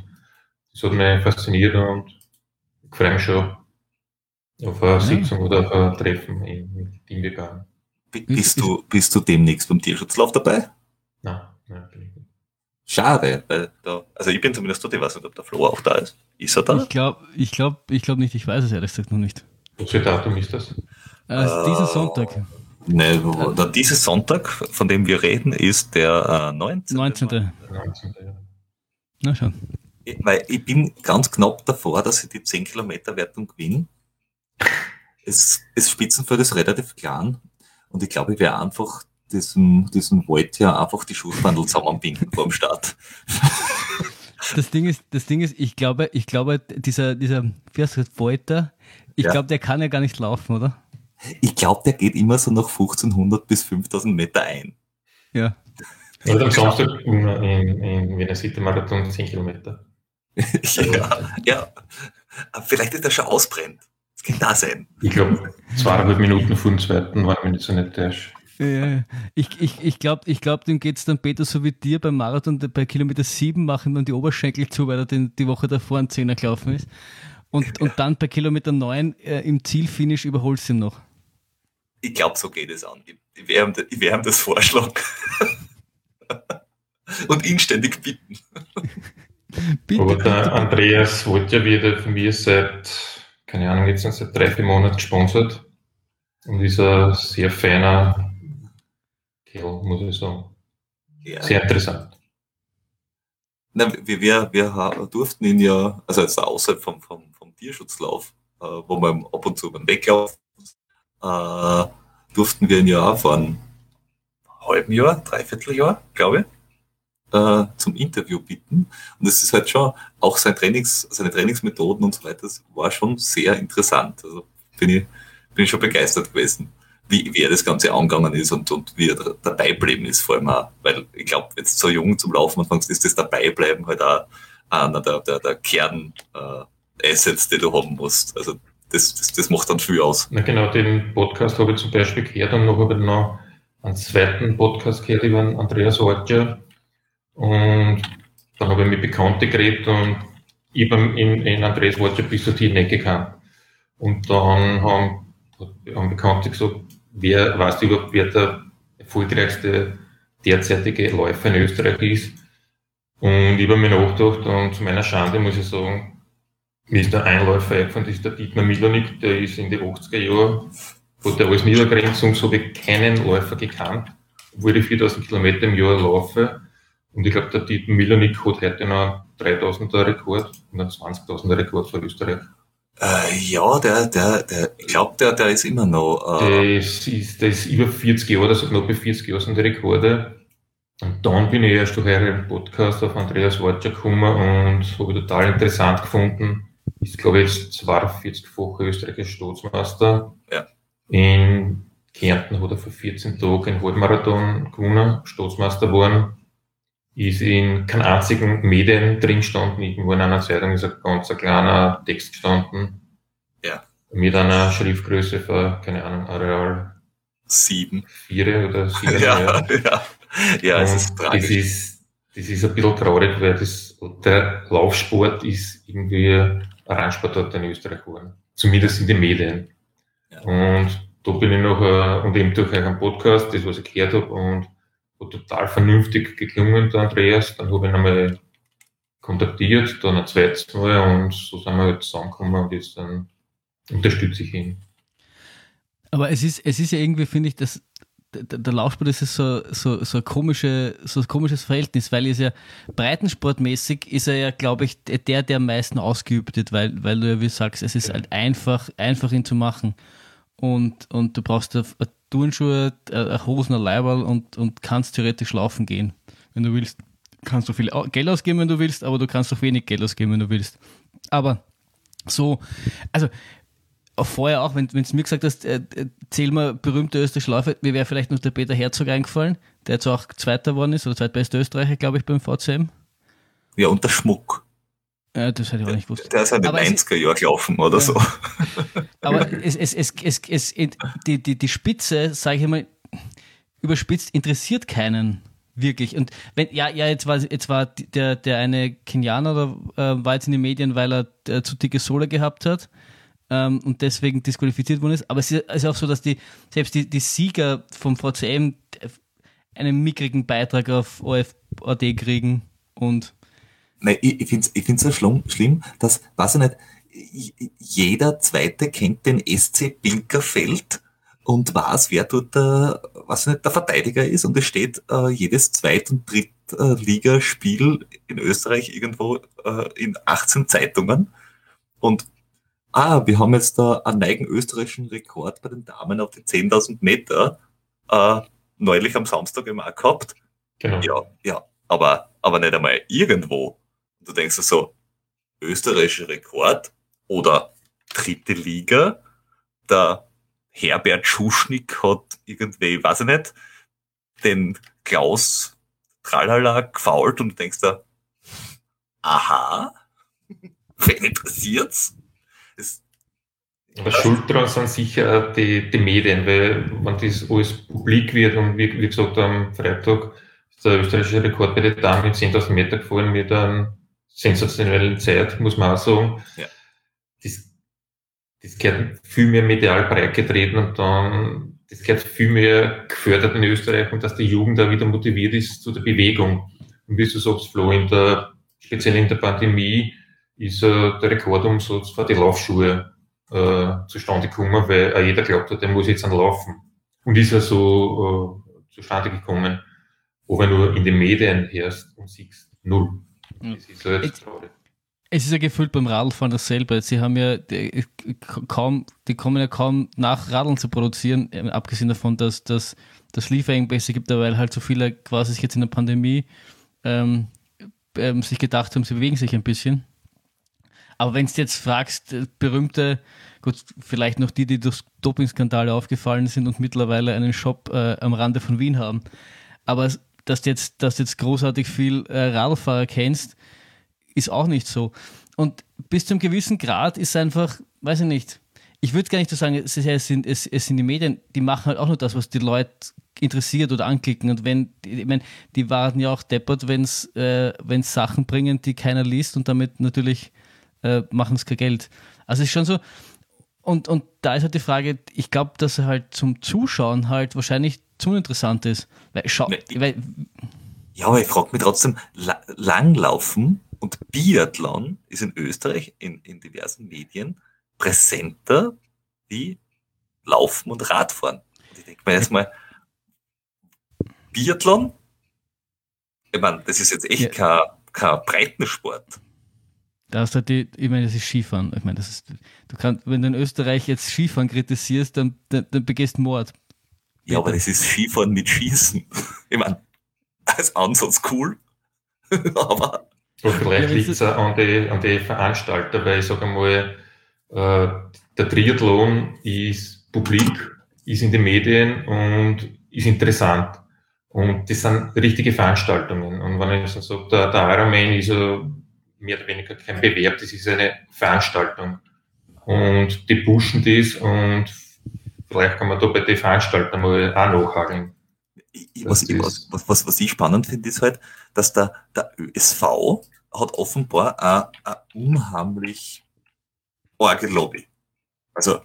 das hat mich fasziniert und ich freue mich schon auf einer Sitzung oder auf ein Treffen mit Team Vegan. Bist du, bist du demnächst beim Tierschutzlauf dabei? Nein, nein, bin ich nicht. Schade, weil da, also ich bin zumindest dort, ich weiß nicht, ob der Flo auch da ist. Ist er da? Ich glaube ich glaub, ich glaub nicht, ich weiß es ehrlich gesagt noch nicht. Welches Datum ist das? Also diesen Sonntag. Ne, äh, dieser Sonntag, von dem wir reden, ist der äh, 19. 19. 19. Ja. Na schon. Weil ich bin ganz knapp davor, dass ich die 10 Kilometer Wertung gewinne es, es Spitzenfeld ist relativ klein und ich glaube, ich werde einfach diesen, diesen Wald ja einfach die Schussbandel zusammenbinden vor dem Start. Das Ding ist, das Ding ist, ich glaube, ich glaube, dieser, dieser, Walter, ich ja. glaube, der kann ja gar nicht laufen, oder? Ich glaube, der geht immer so nach 1500 bis 5000 Meter ein. Ja. Und am Samstag in, in, in Wiener City Marathon 10 Kilometer. ja, ja. Vielleicht ist er schon ausbrennt. Das kann da sein. Ich glaube, zweieinhalb Minuten vor dem zweiten war mir nicht so nicht täuscht. Ja, ich ich, ich glaube, ich glaub, dem geht es dann Peter so wie dir beim Marathon. Bei Kilometer 7 machen dann die Oberschenkel zu, weil er den, die Woche davor ein Zehner gelaufen ist. Und, und dann bei Kilometer 9 äh, im Zielfinish überholst du ihn noch. Ich glaube, so geht es an. Ich, werde ihm, das vorschlagen. und ihn ständig bitten. bitte, Aber der bitte. Andreas wollte ja wieder von mir seit, keine Ahnung, jetzt sind seit drei, vier Monaten gesponsert. Und ist ein sehr feiner Kerl, muss ich sagen. Ja. Sehr interessant. Na, wir, wir, wir durften ihn ja, also jetzt außerhalb vom, vom, vom Tierschutzlauf, äh, wo man ab und zu beim Weglaufen äh, durften wir ihn ja auch vor einem halben Jahr, dreiviertel Jahr, glaube ich, äh, zum Interview bitten. Und es ist halt schon, auch sein Trainings, seine Trainingsmethoden und so weiter, das war schon sehr interessant. Also bin ich, bin ich schon begeistert gewesen, wie, wie er das Ganze angegangen ist und, und wie er dabei geblieben ist, vor allem auch, weil ich glaube, jetzt so jung zum Laufen anfangs ist das Dabeibleiben halt auch einer der, der, der Kern-Assets, äh, die du haben musst. Also das, das, das macht dann viel aus. Na genau, den Podcast habe ich zum Beispiel gehört und noch habe ich noch einen zweiten Podcast gehört über Andreas Ortger und dann habe ich mit Bekannten geredet und ich habe in, in Andreas Ortger bis zur nicht gekannt. Und dann haben, haben Bekannte gesagt, wer weiß überhaupt, wer der erfolgreichste derzeitige Läufer in Österreich ist. Und ich habe mir nachgedacht und zu meiner Schande muss ich sagen, mir ist der Einläufer eingefallen, das ist der Dietmar Milonik, der ist in den 80er Jahren, hat er als Niedergrenzung, so wie keinen Läufer gekannt, obwohl ich 4000 Kilometer im Jahr laufe. Und ich glaube, der Dietmar Milonik hat heute noch 3000er Rekord und einen 20.000er Rekord für Österreich. Äh, ja, der, der, der, ich glaube, der, der ist immer noch. Äh das, ist, das ist über 40 Jahre, also knapp bei 40 Jahre sind die Rekorde. Und dann bin ich erst durch euren Podcast auf Andreas Wortschak gekommen und habe total interessant gefunden, ist, glaube ich, jetzt 42-fache österreichischer Staatsmeister. Ja. In Kärnten hat er vor 14 Tagen einen Halbmarathon gewonnen, Staatsmeister geworden. Ist in keinem einzigen Medien drin gestanden. Irgendwo in einer Zeitung ist ein ganz kleiner Text gestanden. Ja. Mit einer Schriftgröße von, keine Ahnung, Areal. Sieben. Vier oder sieben. ja, ja. ja. es ist tragisch. Das ist, das ist ein bisschen traurig, weil das, der Laufsport ist irgendwie Randsportart in Österreich geworden. Zumindest in den Medien. Ja. Und da bin ich noch, äh, und eben durch einen Podcast, das was ich gehört habe, und total vernünftig geklungen, der Andreas. Dann habe ich ihn einmal kontaktiert, dann ein zweites Mal und so sind wir halt zusammengekommen und jetzt dann unterstütze ich ihn. Aber es ist, es ist ja irgendwie, finde ich, dass der, der Laufsport ist so, so, so, ein komische, so ein komisches Verhältnis, weil ist ja breitensportmäßig ist er ja, glaube ich, der, der am meisten ausgeübt wird, weil, weil du ja wie sagst, es ist halt einfach, einfach ihn zu machen. Und, und du brauchst eine Turnschuhe, eine Hosen, Leiberl und, und kannst theoretisch laufen gehen, wenn du willst. Kannst du viel Geld ausgeben, wenn du willst, aber du kannst auch wenig Geld ausgeben, wenn du willst. Aber so, also vorher auch, wenn, du mir gesagt hast, äh, zähl mal berühmte österreichische Läufer, mir wäre vielleicht noch der Peter Herzog eingefallen, der jetzt auch Zweiter geworden ist, oder zweitbeste Österreicher, glaube ich, beim VCM. Ja, und der Schmuck. Ja, das hätte ich auch nicht gewusst. Der ist halt in den 90er Jahren gelaufen oder ja. so. Aber es, es, es, es, es, die, die, die Spitze, sage ich mal, überspitzt, interessiert keinen wirklich. Und wenn, ja, ja, jetzt war, jetzt war der, der eine Kenianer, äh, war jetzt in den Medien, weil er äh, zu dicke Sohle gehabt hat ähm, und deswegen disqualifiziert worden ist. Aber es ist auch so, dass die, selbst die, die Sieger vom VCM einen mickrigen Beitrag auf OFAD kriegen und Nein, ich, ich finde es ich find's so schlimm, schlimm, dass, weiß ich nicht, jeder Zweite kennt den SC Binkerfeld und weiß, wer dort der, was nicht, der Verteidiger ist und es steht äh, jedes Zweit- und Drittligaspiel in Österreich irgendwo äh, in 18 Zeitungen und ah, wir haben jetzt da einen neuen österreichischen Rekord bei den Damen auf die 10.000 Meter äh, neulich am Samstag im Markt gehabt. Genau. Ja, ja, aber, aber nicht einmal irgendwo. Und du denkst so, österreichischer Rekord oder dritte Liga, der Herbert Schuschnigg hat irgendwie, weiß ich nicht, den Klaus Tralala gefault und du denkst da, aha, wen interessiert's? Es, Aber schuld daran sind sicher die, die Medien, weil wenn das alles publik wird und wie, wie gesagt am Freitag ist der österreichische Rekord bei den Damen mit 10.000 Meter gefallen mit einer sensationellen Zeit, muss man auch sagen. Ja. Das, das gehört viel mehr medial breit getreten und dann, das gehört viel mehr gefördert in Österreich und dass die Jugend da wieder motiviert ist zu der Bewegung. Und wie du sagst, Flo, in der, speziell in der Pandemie ist äh, der Rekordumsatz für die Laufschuhe äh, zustande gekommen, weil auch jeder glaubt hat, der muss jetzt anlaufen. Und ist ja so äh, zustande gekommen. Aber nur in den Medien erst und siehst null. Jetzt Es ist ja gefühlt beim Radlfahren dasselbe. Sie haben ja die, kaum, die kommen ja kaum nach, Radeln zu produzieren, äh, abgesehen davon, dass, dass das Lieferengpässe gibt, weil halt so viele quasi sich jetzt in der Pandemie ähm, ähm, sich gedacht haben, sie bewegen sich ein bisschen. Aber wenn du jetzt fragst, äh, berühmte, gut, vielleicht noch die, die durch Dopingskandale aufgefallen sind und mittlerweile einen Shop äh, am Rande von Wien haben. Aber dass du jetzt, dass du jetzt großartig viel äh, Radlfahrer kennst, ist auch nicht so. Und bis zu einem gewissen Grad ist einfach, weiß ich nicht, ich würde gar nicht so sagen, es, sind, es, es sind die Medien, die machen halt auch nur das, was die Leute interessiert oder anklicken. Und wenn, ich meine, die warten ja auch deppert, wenn es äh, Sachen bringen, die keiner liest und damit natürlich äh, machen es kein Geld. Also es ist schon so, und, und da ist halt die Frage, ich glaube, dass er halt zum Zuschauen halt wahrscheinlich zu uninteressant ist. Weil, schau, weil, ja, aber ich frage mich trotzdem, Langlaufen und Biathlon ist in Österreich in, in diversen Medien präsenter wie Laufen und Radfahren. Und ich denke mir erstmal, Biathlon, ich meine, das ist jetzt echt ja. kein, kein Breitensport. Da hast du halt die, ich meine, das ist Skifahren. Ich meine, das ist, du kannst, wenn du in Österreich jetzt Skifahren kritisierst, dann, dann, dann begehst du Mord. Ja, aber das ist Skifahren mit Schießen. Ich meine, als Ansatz cool, aber. Und vielleicht liegt es auch an die, an die Veranstalter, weil ich sage mal, äh, der Triathlon ist publik, ist in den Medien und ist interessant. Und das sind richtige Veranstaltungen. Und wenn ich so sage, der, der Ironman ist so mehr oder weniger kein Bewerb, das ist eine Veranstaltung. Und die pushen das und vielleicht kann man da bei den Veranstaltern mal auch nachhaken. Was, was, was, was ich spannend finde, ist halt, dass der, der ÖSV hat offenbar eine, eine unheimlich arge Lobby. Also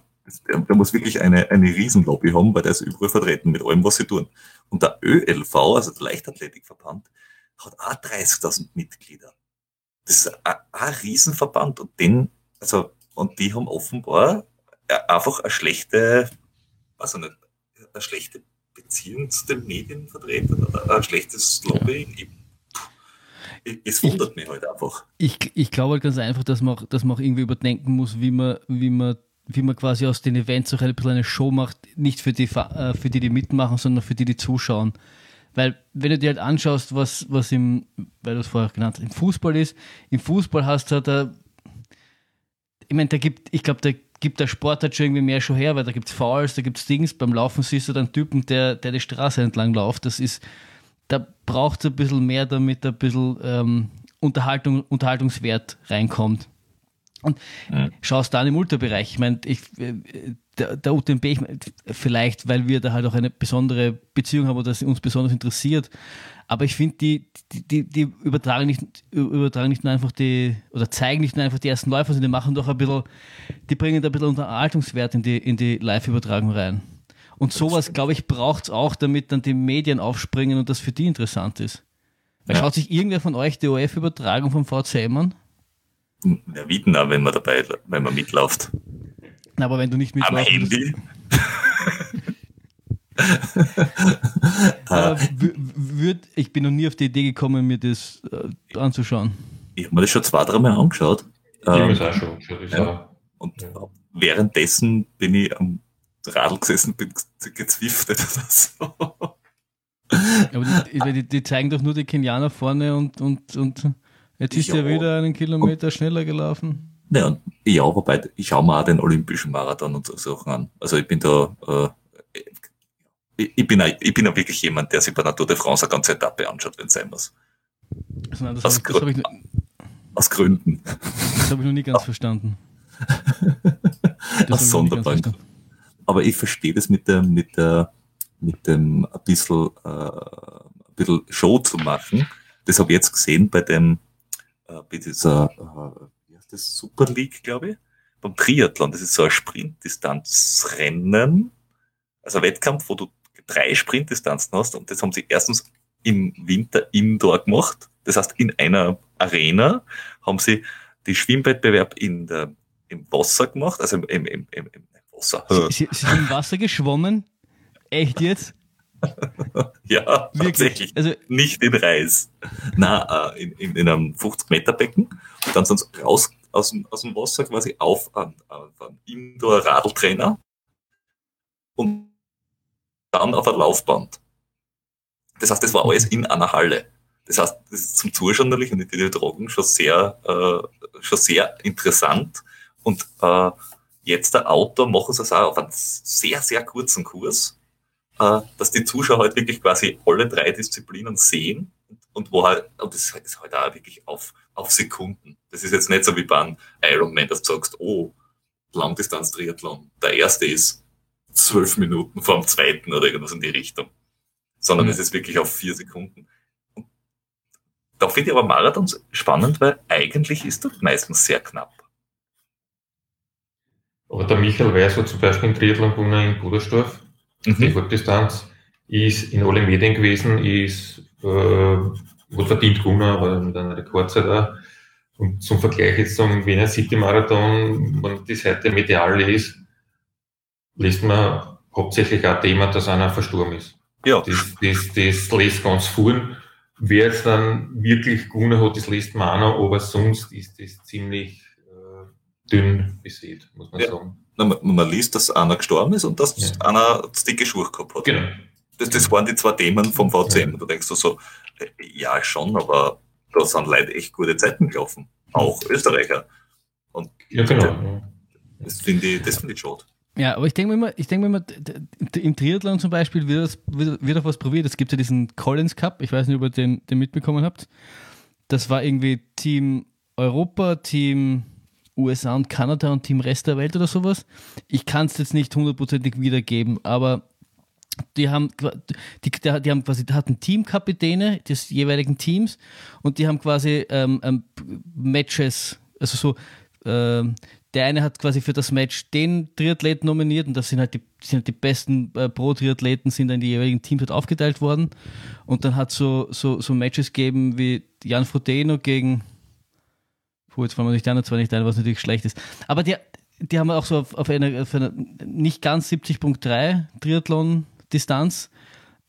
der, der, muss wirklich eine, eine Riesenlobby haben, weil der ist überall vertreten mit allem, was sie tun. Und der ÖLV, also der Leichtathletikverband, hat auch 30.000 Mitglieder. Das ist ein, ein Riesenverband und den, also, und die haben offenbar einfach eine schlechte, weiß ich nicht, eine schlechte Beziehung zu den Medien vertreten oder ein schlechtes Lobbying. Ja. Es wundert ich, mich halt einfach. Ich, ich glaube halt ganz einfach, dass man, auch, dass man auch irgendwie überdenken muss, wie man, wie man wie man quasi aus den Events auch ein bisschen eine Show macht, nicht für die, äh, für die, die mitmachen, sondern für die, die zuschauen. Weil, wenn du dir halt anschaust, was, was im, weil du es vorher genannt hast, im Fußball ist, im Fußball hast du halt, da, ich meine, da gibt, ich glaube, da gibt der Sport halt schon irgendwie mehr schon her, weil da gibt es Fouls, da gibt es Dings, beim Laufen siehst du dann Typen, der, der die Straße entlang läuft. Das ist, da braucht es ein bisschen mehr, damit ein bisschen ähm, Unterhaltung, Unterhaltungswert reinkommt. Und ja. schaust dann im Ultrabereich. Ich meine, ich, äh, der, der UTMB, ich mein, vielleicht, weil wir da halt auch eine besondere Beziehung haben oder das uns besonders interessiert. Aber ich finde, die, die, die, die, übertragen, nicht, übertragen nicht nur einfach die, oder zeigen nicht nur einfach die ersten Läufer, sondern die machen doch ein bisschen, die bringen da ein bisschen Unterhaltungswert in die, in die Live-Übertragung rein. Und sowas, glaube ich, braucht es auch, damit dann die Medien aufspringen und das für die interessant ist. Weil ja. schaut sich irgendwer von euch die OF-Übertragung vom VCM an? Ja, wie denn auch, wenn man dabei, wenn man mitläuft? Aber wenn du nicht mitläufst. Am Handy? äh, würd, ich bin noch nie auf die Idee gekommen, mir das äh, anzuschauen. Ich habe mir das schon zwei, drei Mal angeschaut. Ich ähm, auch schon. schon ja. Und ja. währenddessen bin ich am Radl gesessen, bin gezwiftet oder so. Aber die, die, die, zeigen doch nur die Kenianer vorne und, und, und Jetzt ist ja, er wieder einen Kilometer schneller gelaufen. Ja, ja, wobei ich schaue mir auch den Olympischen Marathon und so Sachen an. Also ich bin da, äh, ich, bin ein, ich bin auch wirklich jemand, der sich bei Natur de France eine ganze Etappe anschaut, wenn es sein muss. Also nein, das aus, hab, das hab ich, aus Gründen. Das habe ich noch nie ganz verstanden. ich ganz Sonderbank. Aber ich verstehe das mit der, mit der, mit dem ein bisschen, äh, ein bisschen Show zu machen. Das habe ich jetzt gesehen bei dem, äh, bei dieser, äh, wie heißt das, Super League, glaube ich, beim Triathlon. Das ist so ein Sprintdistanzrennen, also ein Wettkampf, wo du drei Sprintdistanzen hast und das haben sie erstens im Winter indoor gemacht. Das heißt, in einer Arena haben sie die Schwimmwettbewerb in der, im Wasser gemacht, also im, im, im, im, im Wasser. Sie, sie sind im Wasser geschwommen? Echt jetzt? Ja, Wirklich? tatsächlich. Also, Nicht in Reis. Na, äh, in, in, in einem 50-Meter-Becken. Und dann sie raus aus dem, aus dem Wasser quasi auf einen, Indoor-Radeltrainer und dann auf ein Laufband. Das heißt, das war alles in einer Halle. Das heißt, das ist zum Zuschauen natürlich und in den Drogen schon sehr, äh, schon sehr interessant. Und äh, jetzt der Autor machen sie es auch auf einen sehr, sehr kurzen Kurs, äh, dass die Zuschauer halt wirklich quasi alle drei Disziplinen sehen und wo halt, und das ist halt auch wirklich auf, auf Sekunden. Das ist jetzt nicht so wie beim Ironman, dass du sagst, oh, Langdistanz-Triathlon, der erste ist zwölf Minuten vor dem zweiten oder irgendwas in die Richtung. Sondern Mhm. es ist wirklich auf vier Sekunden. Und da finde ich aber Marathons spannend, weil eigentlich ist das meistens sehr knapp. Aber der Michael Weiß hat zum Beispiel im Triathlon gewonnen in Budersdorf, die Mhm. Kurzdistanz, ist in alle Medien gewesen, ist, äh, hat verdient gewonnen, aber mit einer Rekordzeit auch. Und zum Vergleich jetzt zum Wiener City Marathon, wenn das heute medial ist, liest man hauptsächlich auch Thema, dass einer verstorben ist. Ja, Das, das, das lässt ganz vorn. Wer jetzt dann wirklich gewonnen hat, das lässt man auch noch, aber sonst ist das ziemlich äh, dünn besät, muss man Ja. sagen. Na, man, man liest, dass einer gestorben ist und dass Ja. einer das dicke Schuhe gehabt hat. Genau. Das, das waren die zwei Themen vom VCM. Ja. Da denkst du so, ja schon, aber da sind Leute echt gute Zeiten gelaufen. Auch Österreicher. Ja, genau. Das finde ich, das finde ich schade. Ja, aber ich denke mir immer, ich denke mir immer, im Triathlon zum Beispiel wird, das, wird, wird auch was probiert. Es gibt ja diesen Collins Cup, ich weiß nicht, ob ihr den, den mitbekommen habt. Das war irgendwie Team Europa, Team USA und Kanada und Team Rest der Welt oder sowas. Ich kann es jetzt nicht hundertprozentig wiedergeben, aber die haben, die, die, haben quasi, die hatten Teamkapitäne des jeweiligen Teams und die haben quasi ähm, ähm, Matches, also so, ähm, der eine hat quasi für das Match den Triathleten nominiert und das sind halt die, sind halt die besten äh, Pro-Triathleten sind dann die jeweiligen Teams halt aufgeteilt worden und dann hat so, so, so Matches gegeben wie Jan Frodeno gegen Puh, jetzt fallen wir nicht die anderen zwei nicht ein, was natürlich schlecht ist. Aber die, die haben auch so auf, auf, einer, auf einer nicht ganz 70.3 Triathlon-Distanz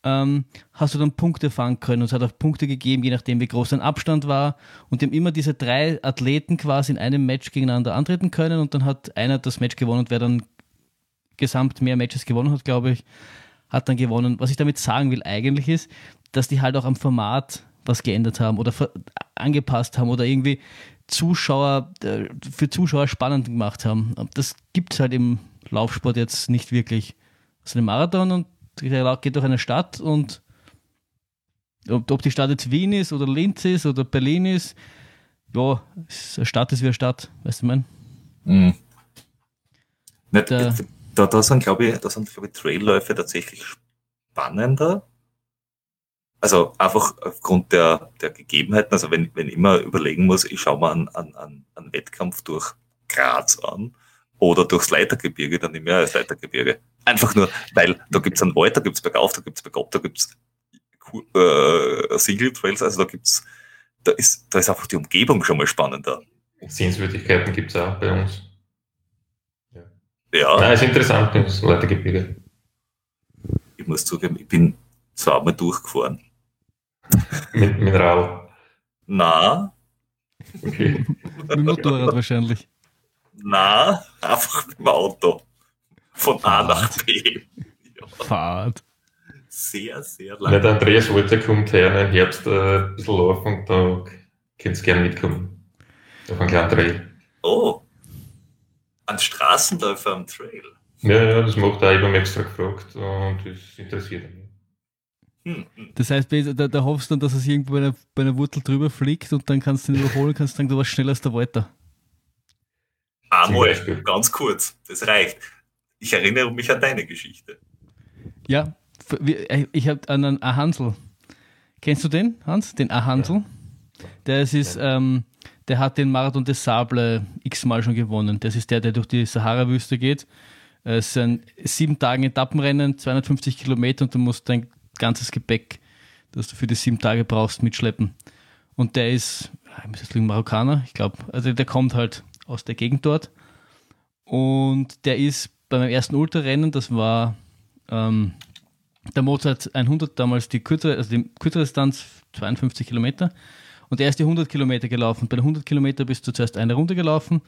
ähm, hast du dann Punkte fangen können. Und es hat auch Punkte gegeben, je nachdem, wie groß dein Abstand war. Und die haben immer diese drei Athleten quasi in einem Match gegeneinander antreten können. Und dann hat einer das Match gewonnen und wer dann gesamt mehr Matches gewonnen hat, glaube ich, hat dann gewonnen. Was ich damit sagen will eigentlich ist, dass die halt auch am Format was geändert haben oder angepasst haben oder irgendwie Zuschauer äh, für Zuschauer spannend gemacht haben. Das gibt es halt im Laufsport jetzt nicht wirklich. Also ein Marathon und der geht durch eine Stadt und ob, ob die Stadt jetzt Wien ist oder Linz ist oder Berlin ist, ja, eine Stadt ist wie eine Stadt, weißt du, mein? Mhm. Nicht, Der- da, da sind, glaube ich, da sind, glaube ich, Trailläufe tatsächlich spannender. Also einfach aufgrund der, der Gegebenheiten. Also wenn, wenn ich immer überlegen muss, ich schaue mir einen, einen, einen, einen Wettkampf durch Graz an oder durchs Leitergebirge, dann nehme ich auch das Leitergebirge. Einfach nur, weil da gibt's einen Wald, da gibt's bergauf, da gibt's bergab, da gibt's äh, Single Trails, also da gibt's, da ist, da ist einfach die Umgebung schon mal spannender. Sehenswürdigkeiten gibt es auch bei uns. Ja. Nein, ist interessant, das Leitergebirge. ich muss zugeben, ich bin zweimal durchgefahren. Mit Mineral. Na, Okay. Mit dem Motorrad wahrscheinlich. na, einfach mit dem Auto. Von A nach B. Ja, Fahrt. sehr, sehr Ja, lang. der Andreas Wolter kommt her im Herbst äh, ein bisschen laufen und da könnt ihr gerne mitkommen. Auf einen kleinen Trail. Oh, ein Straßenläufer am Trail. Ja, ja, das macht er, ich habe extra gefragt und das interessiert mich. Hm, hm. Das heißt, da, da hoffst du dann, dass es irgendwo bei einer, bei einer Wurzel drüber fliegt und dann kannst du ihn überholen, kannst sagen, du warst schneller als der Walter. Einmal, ganz kurz, das reicht. Ich erinnere mich an deine Geschichte. Ja, ich habe an einen Hansel. Kennst du den, Hans? Den Ahansel? Ja. Der ist, ähm, der hat den Marathon des Sable x-mal schon gewonnen. Das ist der, der durch die Sahara-Wüste geht. Es sind sieben Tage Etappenrennen, 250 Kilometer und du musst dein ganzes Gepäck, das du für die sieben Tage brauchst, mitschleppen. Und der ist, ich muss jetzt lügen, Marokkaner, ich glaube, also der kommt halt aus der Gegend dort. Und der ist bei meinem ersten Ultrarennen, das war ähm, der Mozart 100, damals die kürzere, also die kürzere Distanz, 52 Kilometer. Und er ist die 100 Kilometer gelaufen. Bei den 100 Kilometer bist du zuerst eine Runde gelaufen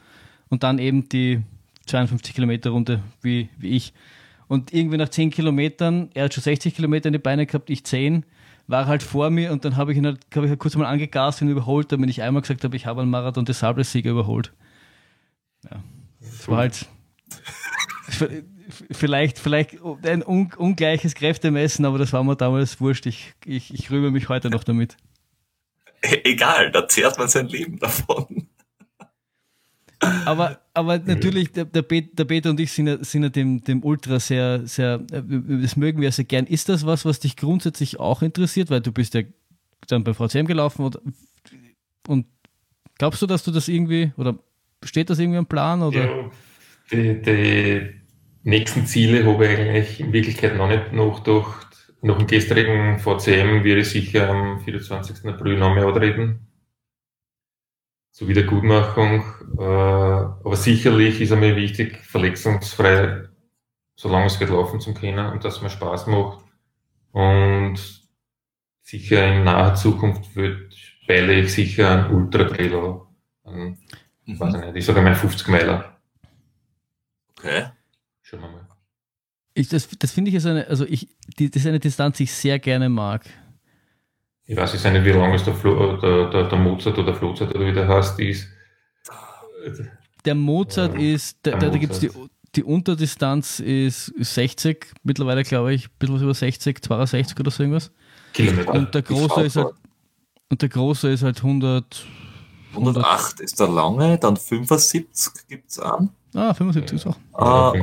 und dann eben die 52 Kilometer Runde wie, wie ich. Und irgendwie nach 10 Kilometern, er hat schon 60 Kilometer in die Beine gehabt, ich 10, war halt vor mir und dann habe ich ihn halt, ich halt kurz mal angegast und überholt, damit ich einmal gesagt habe, ich habe einen Marathon des Sables-Sieger überholt. Ja, das war halt vielleicht, vielleicht ein un ungleiches Kräftemessen, aber das war mir damals wurscht. Ich, ich, ich rühme mich heute noch damit. Egal, da zehrt man sein Leben davon. Aber, aber natürlich, der, der, Peter und ich sind ja, sind ja dem, dem Ultra sehr, sehr, das mögen wir sehr gern. Ist das was, was dich grundsätzlich auch interessiert? Weil du bist ja dann beim VCM gelaufen und, und glaubst du, dass du das irgendwie, oder steht das irgendwie am Plan? Oder? Ja, die, die nächsten Ziele habe ich eigentlich in Wirklichkeit noch nicht nachgedacht. Nach dem gestrigen VCM werde ich sicher am 24. April noch mehr reden. Zur Wiedergutmachung. Äh, aber sicherlich ist einmal wichtig, verletzungsfrei, solange es geht, laufen zu können und dass es mir Spaß macht. Und sicher in naher Zukunft wird beile ich sicher ein Ultra-Trailer. Mhm. Weiß ich nicht, ich sage einmal 50 Meiler. Okay. Schauen wir mal. Ich, das das finde ich ist eine, also ich, die, das ist eine Distanz, die ich sehr gerne mag. Ich weiß jetzt nicht, wie lang ist der, Flo, der, der, der Mozart oder Flozart oder wie der heißt, die ist. Der Mozart ja, ist, da, da gibt es die, die Unterdistanz ist 60, mittlerweile glaube ich, ein bisschen was über 60, 62 oder so irgendwas. Kilometer. Und der große ist halt, und der große ist halt 100. 108 ist der lange, dann 75 gibt es an. Ah, 75 ist auch. Ah,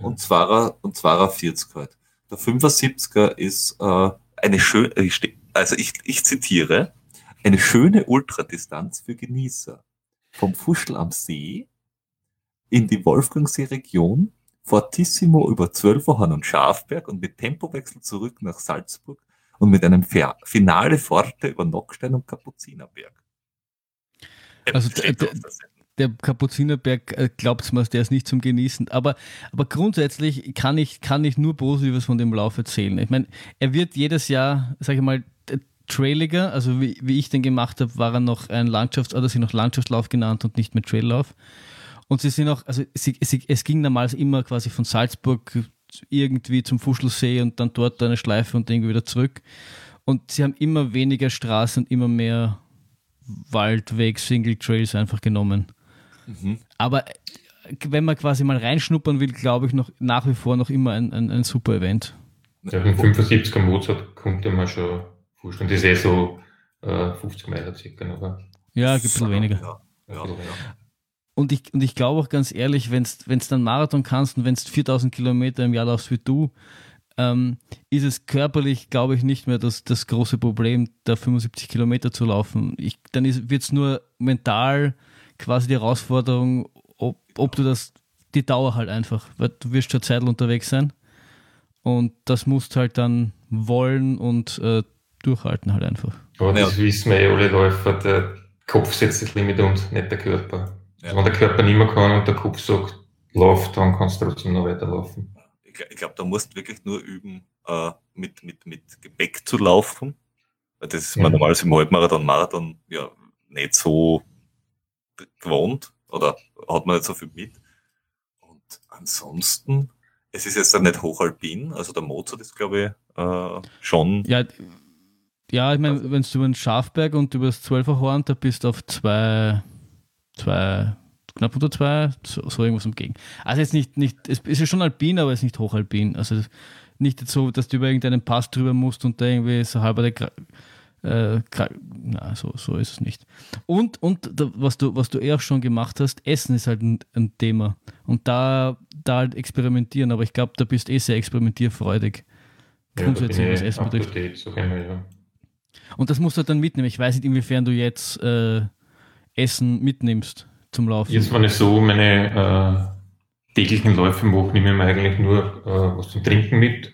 und zwar, und zwar 40 halt. Der 75er ist äh, eine schöne, also ich, ich zitiere, eine schöne Ultradistanz für Genießer. Vom Fuschel am See in die Wolfgangsee-Region, Fortissimo über Zwölferhorn und Schafberg und mit Tempowechsel zurück nach Salzburg und mit einem Finale Forte über Nockstein und Kapuzinerberg. Also der Kapuzinerberg, äh, glaubt mir, der ist nicht zum Genießen. Aber, aber grundsätzlich kann ich, kann ich nur Positives von dem Lauf erzählen. Ich meine, er wird jedes Jahr, sage ich mal, trailiger, also wie, wie ich den gemacht habe, war er noch ein Landschafts- oder sie noch Landschaftslauf genannt und nicht mehr Traillauf. Und sie sind auch, also sie, sie, es ging damals immer quasi von Salzburg irgendwie zum Fuschelsee und dann dort eine Schleife und irgendwie wieder zurück. Und sie haben immer weniger Straßen und immer mehr Waldweg, Single Trails einfach genommen. Mhm. Aber wenn man quasi mal reinschnuppern will, glaube ich noch nach wie vor noch immer ein, ein, ein super Event. Ja, den 75er Mozart konnte man schon Das ist eh so äh, 50 Meilen circa. Aber ja, gibt ein bisschen weniger. Ja, ja, ja. Und ich, und ich glaube auch ganz ehrlich, wenn du dann Marathon kannst und wenn du 4000 Kilometer im Jahr laufst wie du, ähm, ist es körperlich, glaube ich, nicht mehr das, das große Problem, da 75 Kilometer zu laufen. Ich, dann wird es nur mental quasi die Herausforderung, ob, ob du das, die Dauer halt einfach, weil du wirst schon Zeit unterwegs sein und das musst halt dann wollen und äh, durchhalten halt einfach. Aber das wissen wir eh alle Läufer, der Kopf setzt das Limit und nicht der Körper. Ja. Also wenn der Körper nicht mehr kann und der Kopf sagt, lauf, dann kannst du trotzdem noch weiterlaufen. Ich, ich glaube, da musst du wirklich nur üben, äh, mit, mit, mit Gepäck zu laufen. Weil das ist man normalerweise im Halbmarathon, Marathon ja nicht so gewohnt oder hat man nicht so viel mit. Und ansonsten, es ist jetzt dann nicht hochalpin, also der Mozart ist, glaube ich, äh, schon. Ja, ja ich meine, wenn du über den Schafberg und über das Zwölferhorn, da bist du auf zwei, zwei, knapp unter zwei, so, so irgendwas umgegen. Also jetzt nicht, nicht, es ist schon alpin, aber es ist nicht hochalpin. Also nicht so, dass du über irgendeinen Pass drüber musst und da irgendwie so halber der Äh, na, so, so ist es nicht. Und, und was, du, was du eh auch schon gemacht hast, Essen ist halt ein, ein Thema. Und da, da halt experimentieren, aber ich glaube, da bist eh sehr experimentierfreudig. Grundsätzlich, was Essen betrifft. So ja. Und das musst du dann mitnehmen. Ich weiß nicht, inwiefern du jetzt äh, Essen mitnimmst zum Laufen. Jetzt, wenn ich so meine äh, täglichen Läufe mache, nehme ich mir eigentlich nur äh, was zum Trinken mit.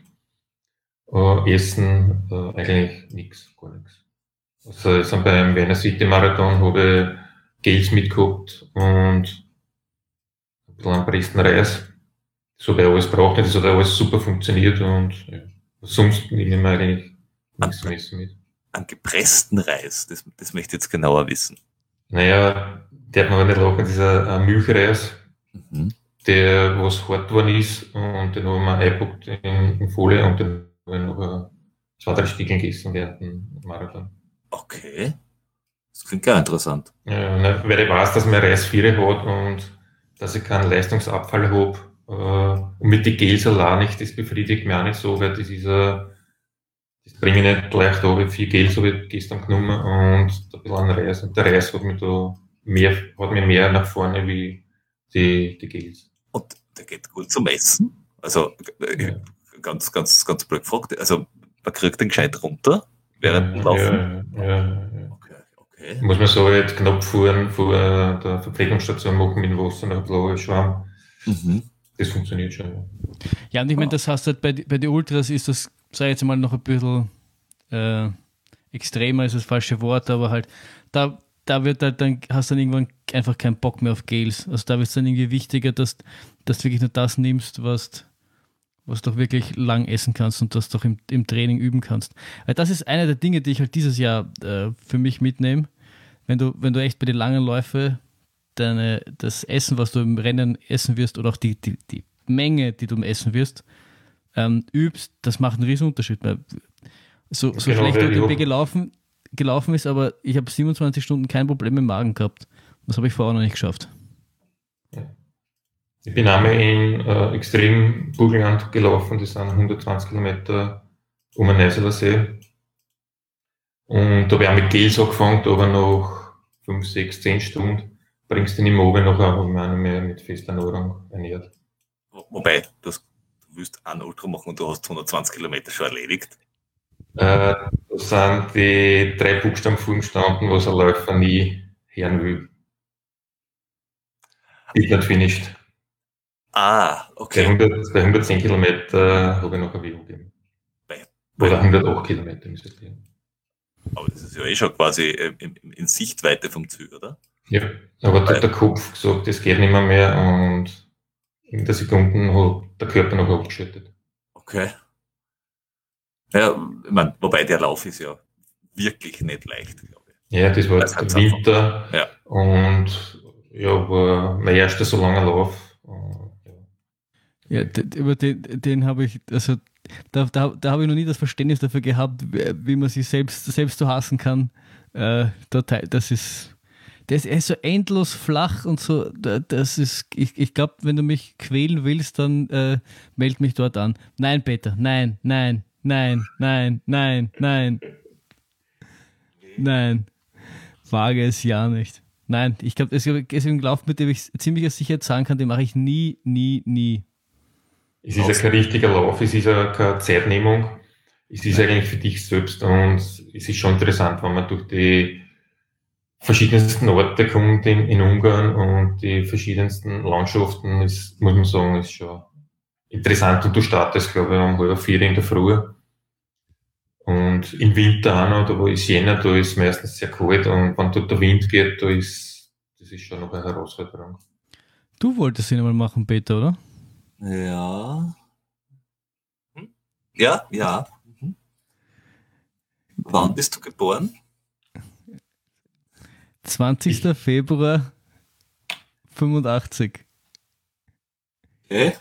Äh, Essen äh, eigentlich nichts, gar nichts. Also jetzt beim Wiener City Marathon habe ich Gels mitgehabt und ein bisschen an Presten Reis. Das habe ich alles braucht. Das hat alles super funktioniert und ja. sonst nehme ich mir eigentlich nichts zum Essen mit. An gepressten Reis, das, das möchte ich jetzt genauer wissen. Naja, der hat man nicht lachen, dieser äh, Milchreis, mhm. der was hart geworden ist und den haben wir eingepackt in, in Folie und den habe ich noch zwei, drei Stückchen gegessen während dem Marathon. Okay. Das klingt gar interessant. Ja, ne, weil ich weiß, dass man Reisviere hat und dass ich keinen Leistungsabfall habe. Äh, und mit den Gels allein nicht, das befriedigt mich auch nicht so, weil das ist ein, das bringe ich nicht gleich da, wie viel Gels habe ich gestern genommen und ein bisschen an Reis. Und der Reis hat mich da mehr, hat mir mehr nach vorne wie die, die Gels. Und der geht gut zum Essen? Also, äh, ja. ganz, ganz, ganz blöd gefragt. Also, man kriegt den gescheit runter während dem Laufen? Ja, ja, ja. Okay, okay. Muss man so jetzt knapp vor, vor der Verpflegungsstation machen mit dem Wasser nach blaue Schwamm. Mhm. Das funktioniert schon. Ja, und ich meine, das heißt halt bei, bei den Ultras ist das, sag ich jetzt mal, noch ein bisschen äh, extremer, ist das falsche Wort, aber halt, da, da wird halt dann, hast du dann irgendwann einfach keinen Bock mehr auf Gales. Also da wird es dann irgendwie wichtiger, dass, dass du wirklich nur das nimmst, was was du doch wirklich lang essen kannst und das doch im, im Training üben kannst. Weil das ist eine der Dinge, die ich halt dieses Jahr äh, für mich mitnehme. Wenn du, wenn du echt bei den langen Läufen deine, das Essen, was du im Rennen essen wirst, oder auch die, die, die Menge, die du essen wirst, ähm, übst, das macht einen riesen Unterschied. Weil so, so genau, schlecht OTP gelaufen, gelaufen ist, aber ich habe 27 Stunden kein Problem im Magen gehabt. Das habe ich vorher noch nicht geschafft. Ich bin einmal in äh, extrem Burgenland gelaufen, das sind 120 Kilometer um den Neuseeler See. Und da habe ich auch mit Gels angefangen, aber nach 5, 6, 10 Stunden bringst du den im Oben noch einmal mit fester Nahrung ernährt. Wobei, das, willst einen Ultra machen und du hast 120 Kilometer schon erledigt. Äh, da sind die drei Buchstaben vorgestanden, was ein Läufer nie hören will. Ist nicht finished. Ah, okay. Bei, 100, bei 110 Kilometer habe ich noch ein Video gegeben. Bei, Oder 108 Kilometer müsste es gehen. Aber das ist ja eh schon quasi äh, in, in Sichtweite vom Ziel, oder? Ja, aber da hat der Kopf gesagt, das geht nicht mehr, mehr und in der Sekunde hat der Körper noch abgeschüttet. Okay. Ja, ich mein, wobei der Lauf ist ja wirklich nicht leicht, glaube ich. Ja, das war jetzt der Winter ja. und ja, war mein erster so langer Lauf ja, über den, den habe ich, also da, da, da habe ich noch nie das Verständnis dafür gehabt, wie man sich selbst, selbst so hassen kann. Äh, das ist, das ist so endlos flach und so, das ist, ich, ich glaube, wenn du mich quälen willst, dann äh, meld mich dort an. Nein, Peter, nein, nein, nein, nein, nein, nein. Nein. Wage es ja nicht. Nein, ich glaube, es ist ein Lauf, mit dem ich ziemlich sicher sagen kann, den mache ich nie, nie, nie. Es ist ja kein richtiger Lauf, es ist ja keine Zeitnehmung. Es ist eigentlich für dich selbst und es ist schon interessant, wenn man durch die verschiedensten Orte kommt in, in Ungarn und die verschiedensten Landschaften, ist, muss man sagen, ist schon interessant und du startest, glaube ich, um halb vier in der Früh. Und im Winter auch noch, da wo ist Jänner, da ist meistens sehr kalt und wenn dort der Wind geht, da ist, das ist schon noch eine Herausforderung. Du wolltest ihn einmal machen, Peter, oder? Ja. Hm? Ja, ja. Mhm. Wann bist du geboren? 20. Februar 85. Okay.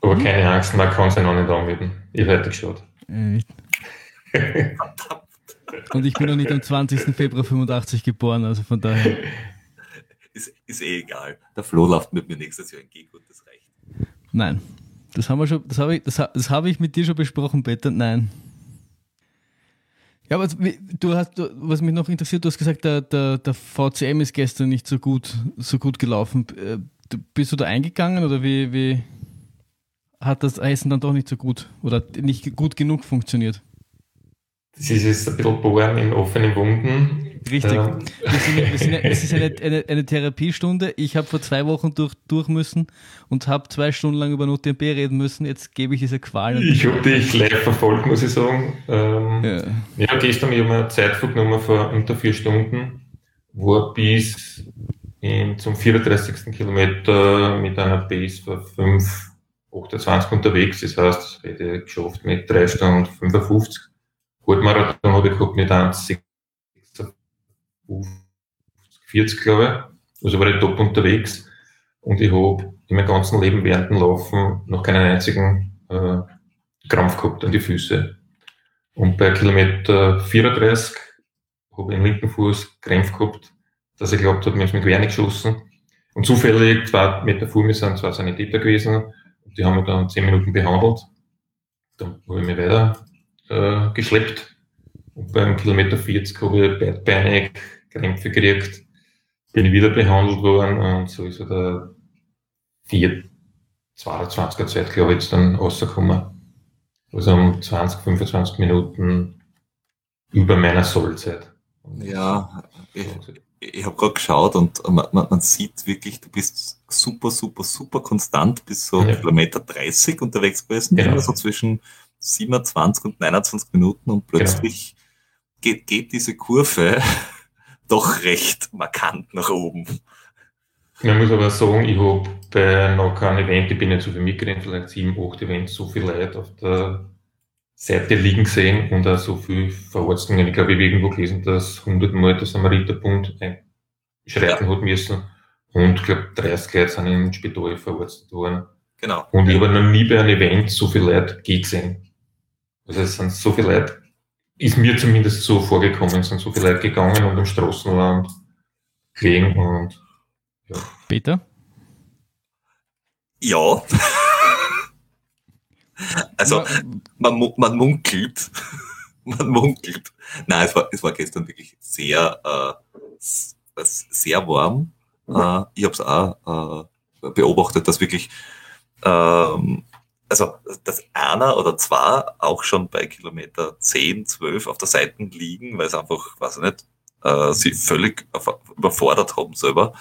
Aber keine Angst, man kann sich noch nicht anmelden. Ich hätte geschaut. Äh, Und ich bin noch nicht am 20. Februar 85 geboren, also von daher. Ist, ist eh egal. Der Flo läuft mit mir nächstes Jahr entgegen und das reicht. Nein. Das haben wir schon, das habe ich, das, das habe ich mit dir schon besprochen, Peter. Nein. Ja, aber du hast, was mich noch interessiert, du hast gesagt, der, der, der VCM ist gestern nicht so gut, so gut gelaufen. Äh, bist du da eingegangen oder wie, wie hat das Eisen dann doch nicht so gut oder nicht gut genug funktioniert? Das ist jetzt ein bisschen bohren in offenen Wunden. Richtig. Ähm. Wir sind, wir sind, es ist eine, eine, eine Therapiestunde. Ich habe vor zwei Wochen durch, durch müssen und habe zwei Stunden lang über NotMP reden müssen. Jetzt gebe ich diese Qualen. Ich habe dich live verfolgt, muss ich sagen. Ähm, ja. ja, gestern habe ich mir Zeitflug genommen vor unter vier Stunden, war bis in, zum 34. Kilometer mit einer Base von 5, 28 unterwegs. Das heißt, das hätte ich geschafft mit 3 Stunden 55. Halbmarathon habe ich gehabt mit 1, 40, glaube ich. Also war ich top unterwegs. Und ich habe in meinem ganzen Leben während dem Laufen noch keinen einzigen äh, Krampf gehabt an die Füße. Und bei Kilometer 34 habe ich im linken Fuß Krämpfe gehabt, dass ich glaubt habe, mir ist mit nicht geschossen. Und zufällig zwei Meter vor mir sind zwei Sanitäter gewesen. Die haben mich dann zehn Minuten behandelt. Dann habe ich mich weiter äh, geschleppt. Und beim Kilometer 40 habe ich beidbeinig Krämpfe gekriegt. Bin wieder behandelt worden und so ist der 4, 22er Zeit, glaube ich, jetzt dann rausgekommen. Also um 20, 25 Minuten über meiner Sollzeit. Ja, ich, ich habe gerade geschaut und man, man, sieht wirklich, du bist super, super, super konstant bis so ja. Kilometer 30 unterwegs gewesen, genau. immer so zwischen 27 und 29 Minuten und plötzlich genau. geht, geht diese Kurve doch recht markant nach oben. Man muss aber sagen, ich habe bei noch keinem Event, ich bin nicht so viel mitgerannt, vielleicht sieben, acht Events, so viel Leute auf der Seite liegen gesehen und auch so viel Verortungen. Ich glaube, ich habe irgendwo gelesen, dass 100 Mal der Samariterbund schreiten ja. hat müssen und ich glaube, 30 Leute sind im Spital verortet worden. Genau. Und ich habe noch nie bei einem Event so viele Leute gesehen. Also es sind so viele Leute, ist mir zumindest so vorgekommen, es sind so viele Leute gegangen und im Straßenland gelegen und ja. Peter? Ja. also man, man munkelt. man munkelt. Nein, es war, es war gestern wirklich sehr, äh, sehr warm. Äh, ich habe es auch äh, beobachtet, dass wirklich ähm, also dass einer oder zwei auch schon bei Kilometer 10, 12 auf der Seite liegen, weil es einfach, weiß ich nicht, äh, sie völlig überfordert haben selber,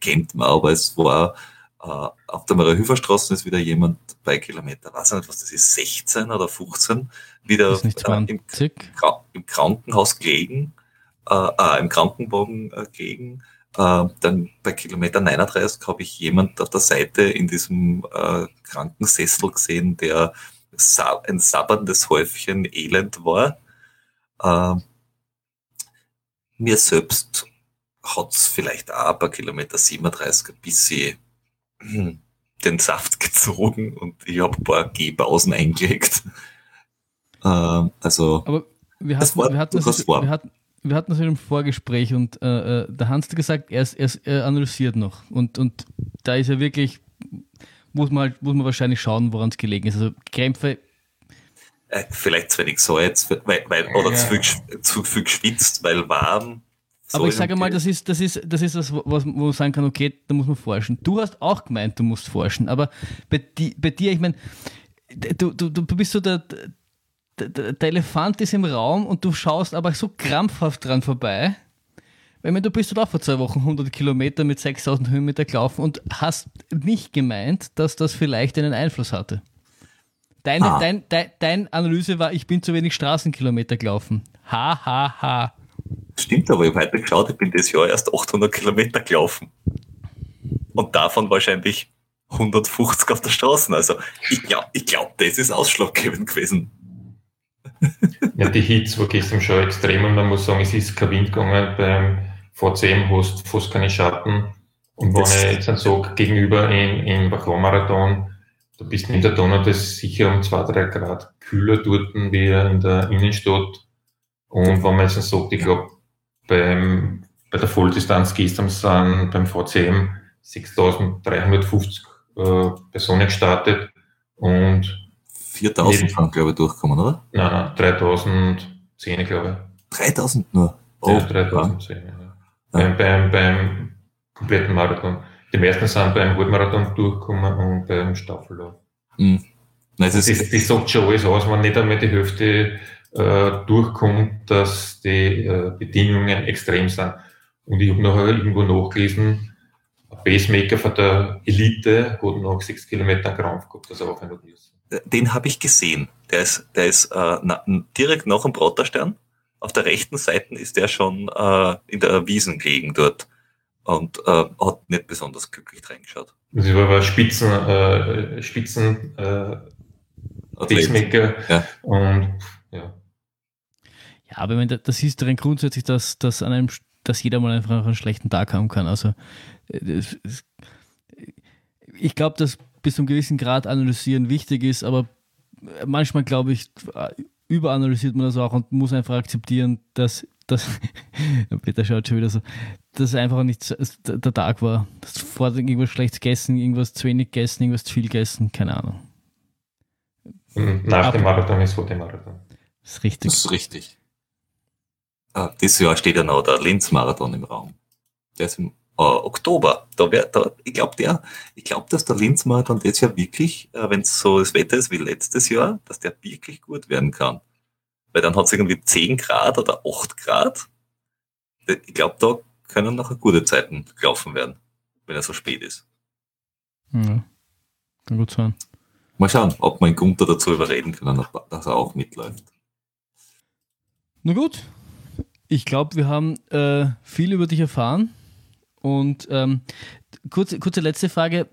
kennt man, aber es war äh, auf der Maria-Hüfer-Straße ist wieder jemand bei Kilometer, weiß ich nicht, was das ist, 16 oder 15, wieder äh, im, im, Krankenhaus gelegen, äh, äh, im Krankenwagen äh, gelegen, äh, dann bei Kilometer 39 habe ich jemand auf der Seite in diesem äh, Krankensessel gesehen, der sa ein sabberndes Häufchen Elend war. Äh, mir selbst hat es vielleicht auch bei Kilometer 37 ein bisschen hm, den Saft gezogen und ich habe ein paar Gehpausen eingelegt. Äh, also, Aber wir hatten, war, wir hatten, das, wir hatten, wir hatten das in einem Vorgespräch und äh, äh der Hans hat gesagt, er, ist, er, ist, er analysiert noch. Und, und da ist er wirklich, muss man, halt, muss man wahrscheinlich schauen, woran es gelegen ist. Also Krämpfe. Äh, vielleicht zu wenig Salz, weil, weil, oder ja. zu, viel, zu viel geschwitzt, weil warm. Aber ich sage mal, das ist, das ist, das ist das, was, wo man sagen kann, okay, da muss man forschen. Du hast auch gemeint, du musst forschen, aber bei, die, bei dir, ich meine, du, du, du bist so der, der, der Elefant ist im Raum und du schaust aber so krampfhaft dran vorbei. Weil du bist dort auch vor zwei Wochen 100 Kilometer mit 6000 Höhenmeter gelaufen und hast nicht gemeint, dass das vielleicht einen Einfluss hatte. Deine, ah. dein, dein, dein Analyse war, ich bin zu wenig Straßenkilometer gelaufen. Ha, ha, ha. Stimmt, aber ich habe heute geschaut, ich bin das Jahr erst 800 Kilometer gelaufen. Und davon wahrscheinlich 150 auf der Straße. Also ich glaube, ich glaub, das ist ausschlaggebend gewesen. Ja, die Hits war gestern schon extrem und man muss sagen, es ist kein Wind gegangen. Beim VCM hast du fast keine Schatten. Und wenn ich jetzt so gegenüber in, in Bachlon-Marathon, da bist du in der Donau, das ist sicher um zwei, drei Grad kühler dort wie in der Innenstadt. Und wenn man jetzt sagt, ich glaube, beim, bei der Volldistanz gestern sind beim VCM 6350 äh, Personen gestartet und 4000 sind, glaube ich, durchgekommen, oder? Nein, nein 3000, 3010, glaube ich. 3000 nur. Oh, ja, 3010, ja. ja. Beim, beim, beim kompletten Marathon. Die meisten sind beim Halbmarathon durchgekommen und beim Staffellauf. Mhm. Nein, das, das, das sagt schon alles aus, wenn nicht einmal die Hälfte äh, durchkommt, dass die äh, Bedingungen extrem sind. Und ich habe nachher irgendwo nachgelesen, ein Pacemaker von der Elite hat noch sechs Kilometer einen Krampf gehabt, dass er aufhören muss. Den habe ich gesehen. Der ist, der ist äh, na, direkt nach dem Brotterstern. Auf der rechten Seite ist der schon äh, in der Wiesengegend dort und äh, hat nicht besonders glücklich reingeschaut. Das war aber Spitzen, äh, Spitzen äh, Pacemaker ja. und ja. Ja, aber wenn das ist darin grundsätzlich, dass, dass, an einem, dass jeder mal einfach einen schlechten Tag haben kann. Also äh, ich glaube, dass bis zu einem gewissen Grad analysieren wichtig ist, aber manchmal glaube ich, überanalysiert man das auch und muss einfach akzeptieren, dass das, Peter schaut schon wieder so, dass es einfach nicht der Tag war. Das vor irgendwas schlecht gegessen, irgendwas zu wenig gegessen, irgendwas zu viel gegessen, keine Ahnung. Nach Aber, dem Marathon ist vor dem Marathon. Das ist richtig. Das ist richtig. Ah, dieses Jahr steht ja noch der Linz-Marathon im Raum. Der ist im äh, Oktober. Da wär, da, ich glaube, der, ich glaube, dass der Linz-Marathon dieses Jahr wirklich, äh, wenn es so das Wetter ist wie letztes Jahr, dass der wirklich gut werden kann. Weil dann hat es irgendwie 10 Grad oder 8 Grad. Ich glaube, da können nachher gute Zeiten gelaufen werden, wenn er so spät ist. Ja, kann gut sein. Mal schauen, ob wir Gunther dazu überreden können, dass er auch mitläuft. Na gut, ich glaube, wir haben äh, viel über dich erfahren. Und ähm, kurze, kurze letzte Frage.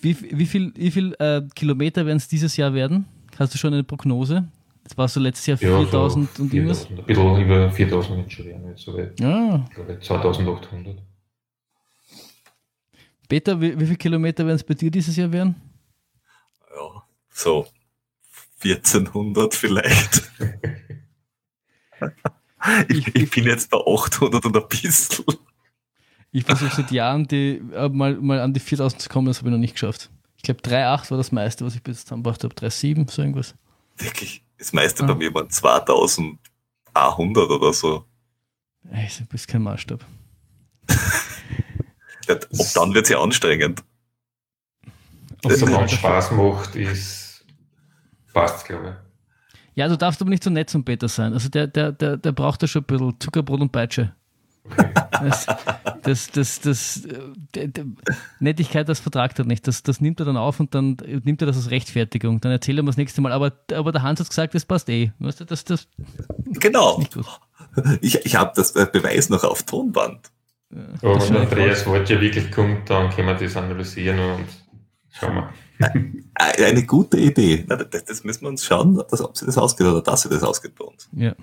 Wie, wie viel, wie viel äh, Kilometer werden es dieses Jahr werden? Hast du schon eine Prognose? Das war so letztes Jahr 4000 ja, so und irgendwas? Ein bisschen über 4000 wird schon werden, so weit. Ja. Ich glaube 2800. Peter, wie, wie viele Kilometer werden es bei dir dieses Jahr werden? Ja, so 1400 vielleicht. ich, ich, bin jetzt bei 800 und ein bisschen. Ich versuche seit Jahren die, äh, mal, mal an die 4000 zu kommen, das habe ich noch nicht geschafft. Ich glaube 3,8 war das meiste, was ich bis jetzt zusammengebracht habe. 3,7, so irgendwas. Wirklich? Das meiste ah. bei mir waren 2100 oder so. Ey, du bist kein Maßstab. ja, ob dann wird es ja anstrengend. Ob es dann Spaß macht, ist passt, glaube ich. Ja, du darfst aber nicht so nett zum Peter sein. Also der, der, der, der braucht ja schon ein bisschen Zuckerbrot und Peitsche. Das, das, das, das, das Nettigkeit, das vertragt er nicht. Das, das nimmt er dann auf und dann nimmt er das als Rechtfertigung. Dann erzählt er das nächste Mal. Aber, aber der Hans hat gesagt, das passt eh. Weißt du, das, das, genau. Ich, ich habe das Beweis noch auf Tonband. Ja, aber wenn Andreas Wort ja wirklich kommt, dann können wir das analysieren und schauen wir. Eine gute Idee. Das, müssen wir uns schauen, ob sie das ausgeht oder dass sie das ausgeht bei uns. Ja.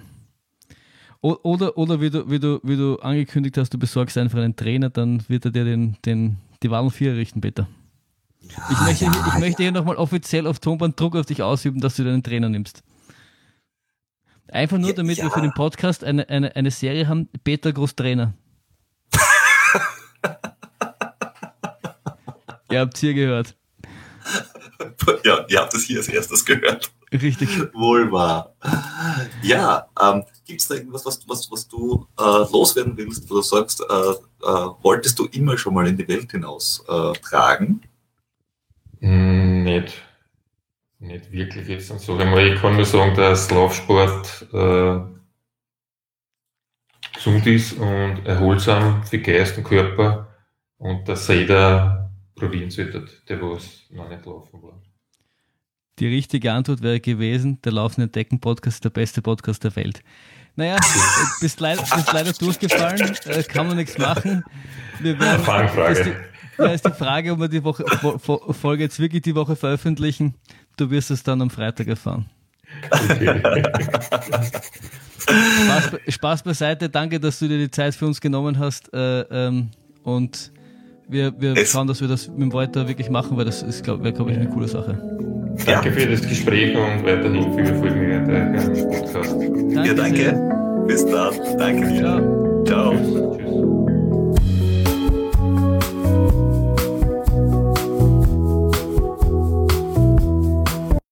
Oder, oder wie, du, wie, du, wie du angekündigt hast, du besorgst einfach einen Trainer, dann wird er dir den, den, die Wahlen 4 richten, Peter. Ja, ich möchte, ja, ich, ich möchte hier nochmal offiziell auf Tonband Druck auf dich ausüben, dass du dir einen Trainer nimmst. Einfach nur, damit wir für den Podcast eine, eine, eine Serie haben, Peter Groß Trainer. ihr habt es hier gehört. Ja, ihr habt es hier als erstes gehört. Richtig. Wohl wahr. Ja, ähm, gibt es da irgendwas, was, was, was du äh, loswerden willst, wo du sagst, äh, äh, wolltest du immer schon mal in die Welt hinaus äh, tragen? Mm, nicht. Nicht wirklich jetzt. Also, ich kann nur sagen, dass Laufsport äh, gesund ist und erholsam für Geist und Körper und dass jeder probieren sollte, der was noch nicht laufen war. Die richtige Antwort wäre gewesen, der Laufende Decken Podcast ist der beste Podcast der Welt. Naja, bist leider, bist leider durchgefallen, äh, kann man nichts machen. Wir werden, Fangfrage. Ist die, ja, ist die Frage, ob wir die Woche, Folge jetzt wirklich die Woche veröffentlichen. Du wirst es dann am Freitag erfahren. Okay. Spaß, Spaß, beiseite, danke, dass du dir die Zeit für uns genommen hast. Äh, ähm, und wir, wir schauen, dass wir das mit dem Walter wirklich machen, weil das ist, glaube glaub ich, eine coole Sache. Danke für das Gespräch und weiterhin viel Erfolg mit dem Podcast. Danke ja, danke. Sehr. Bis dann. Danke dir. Ciao. Ciao.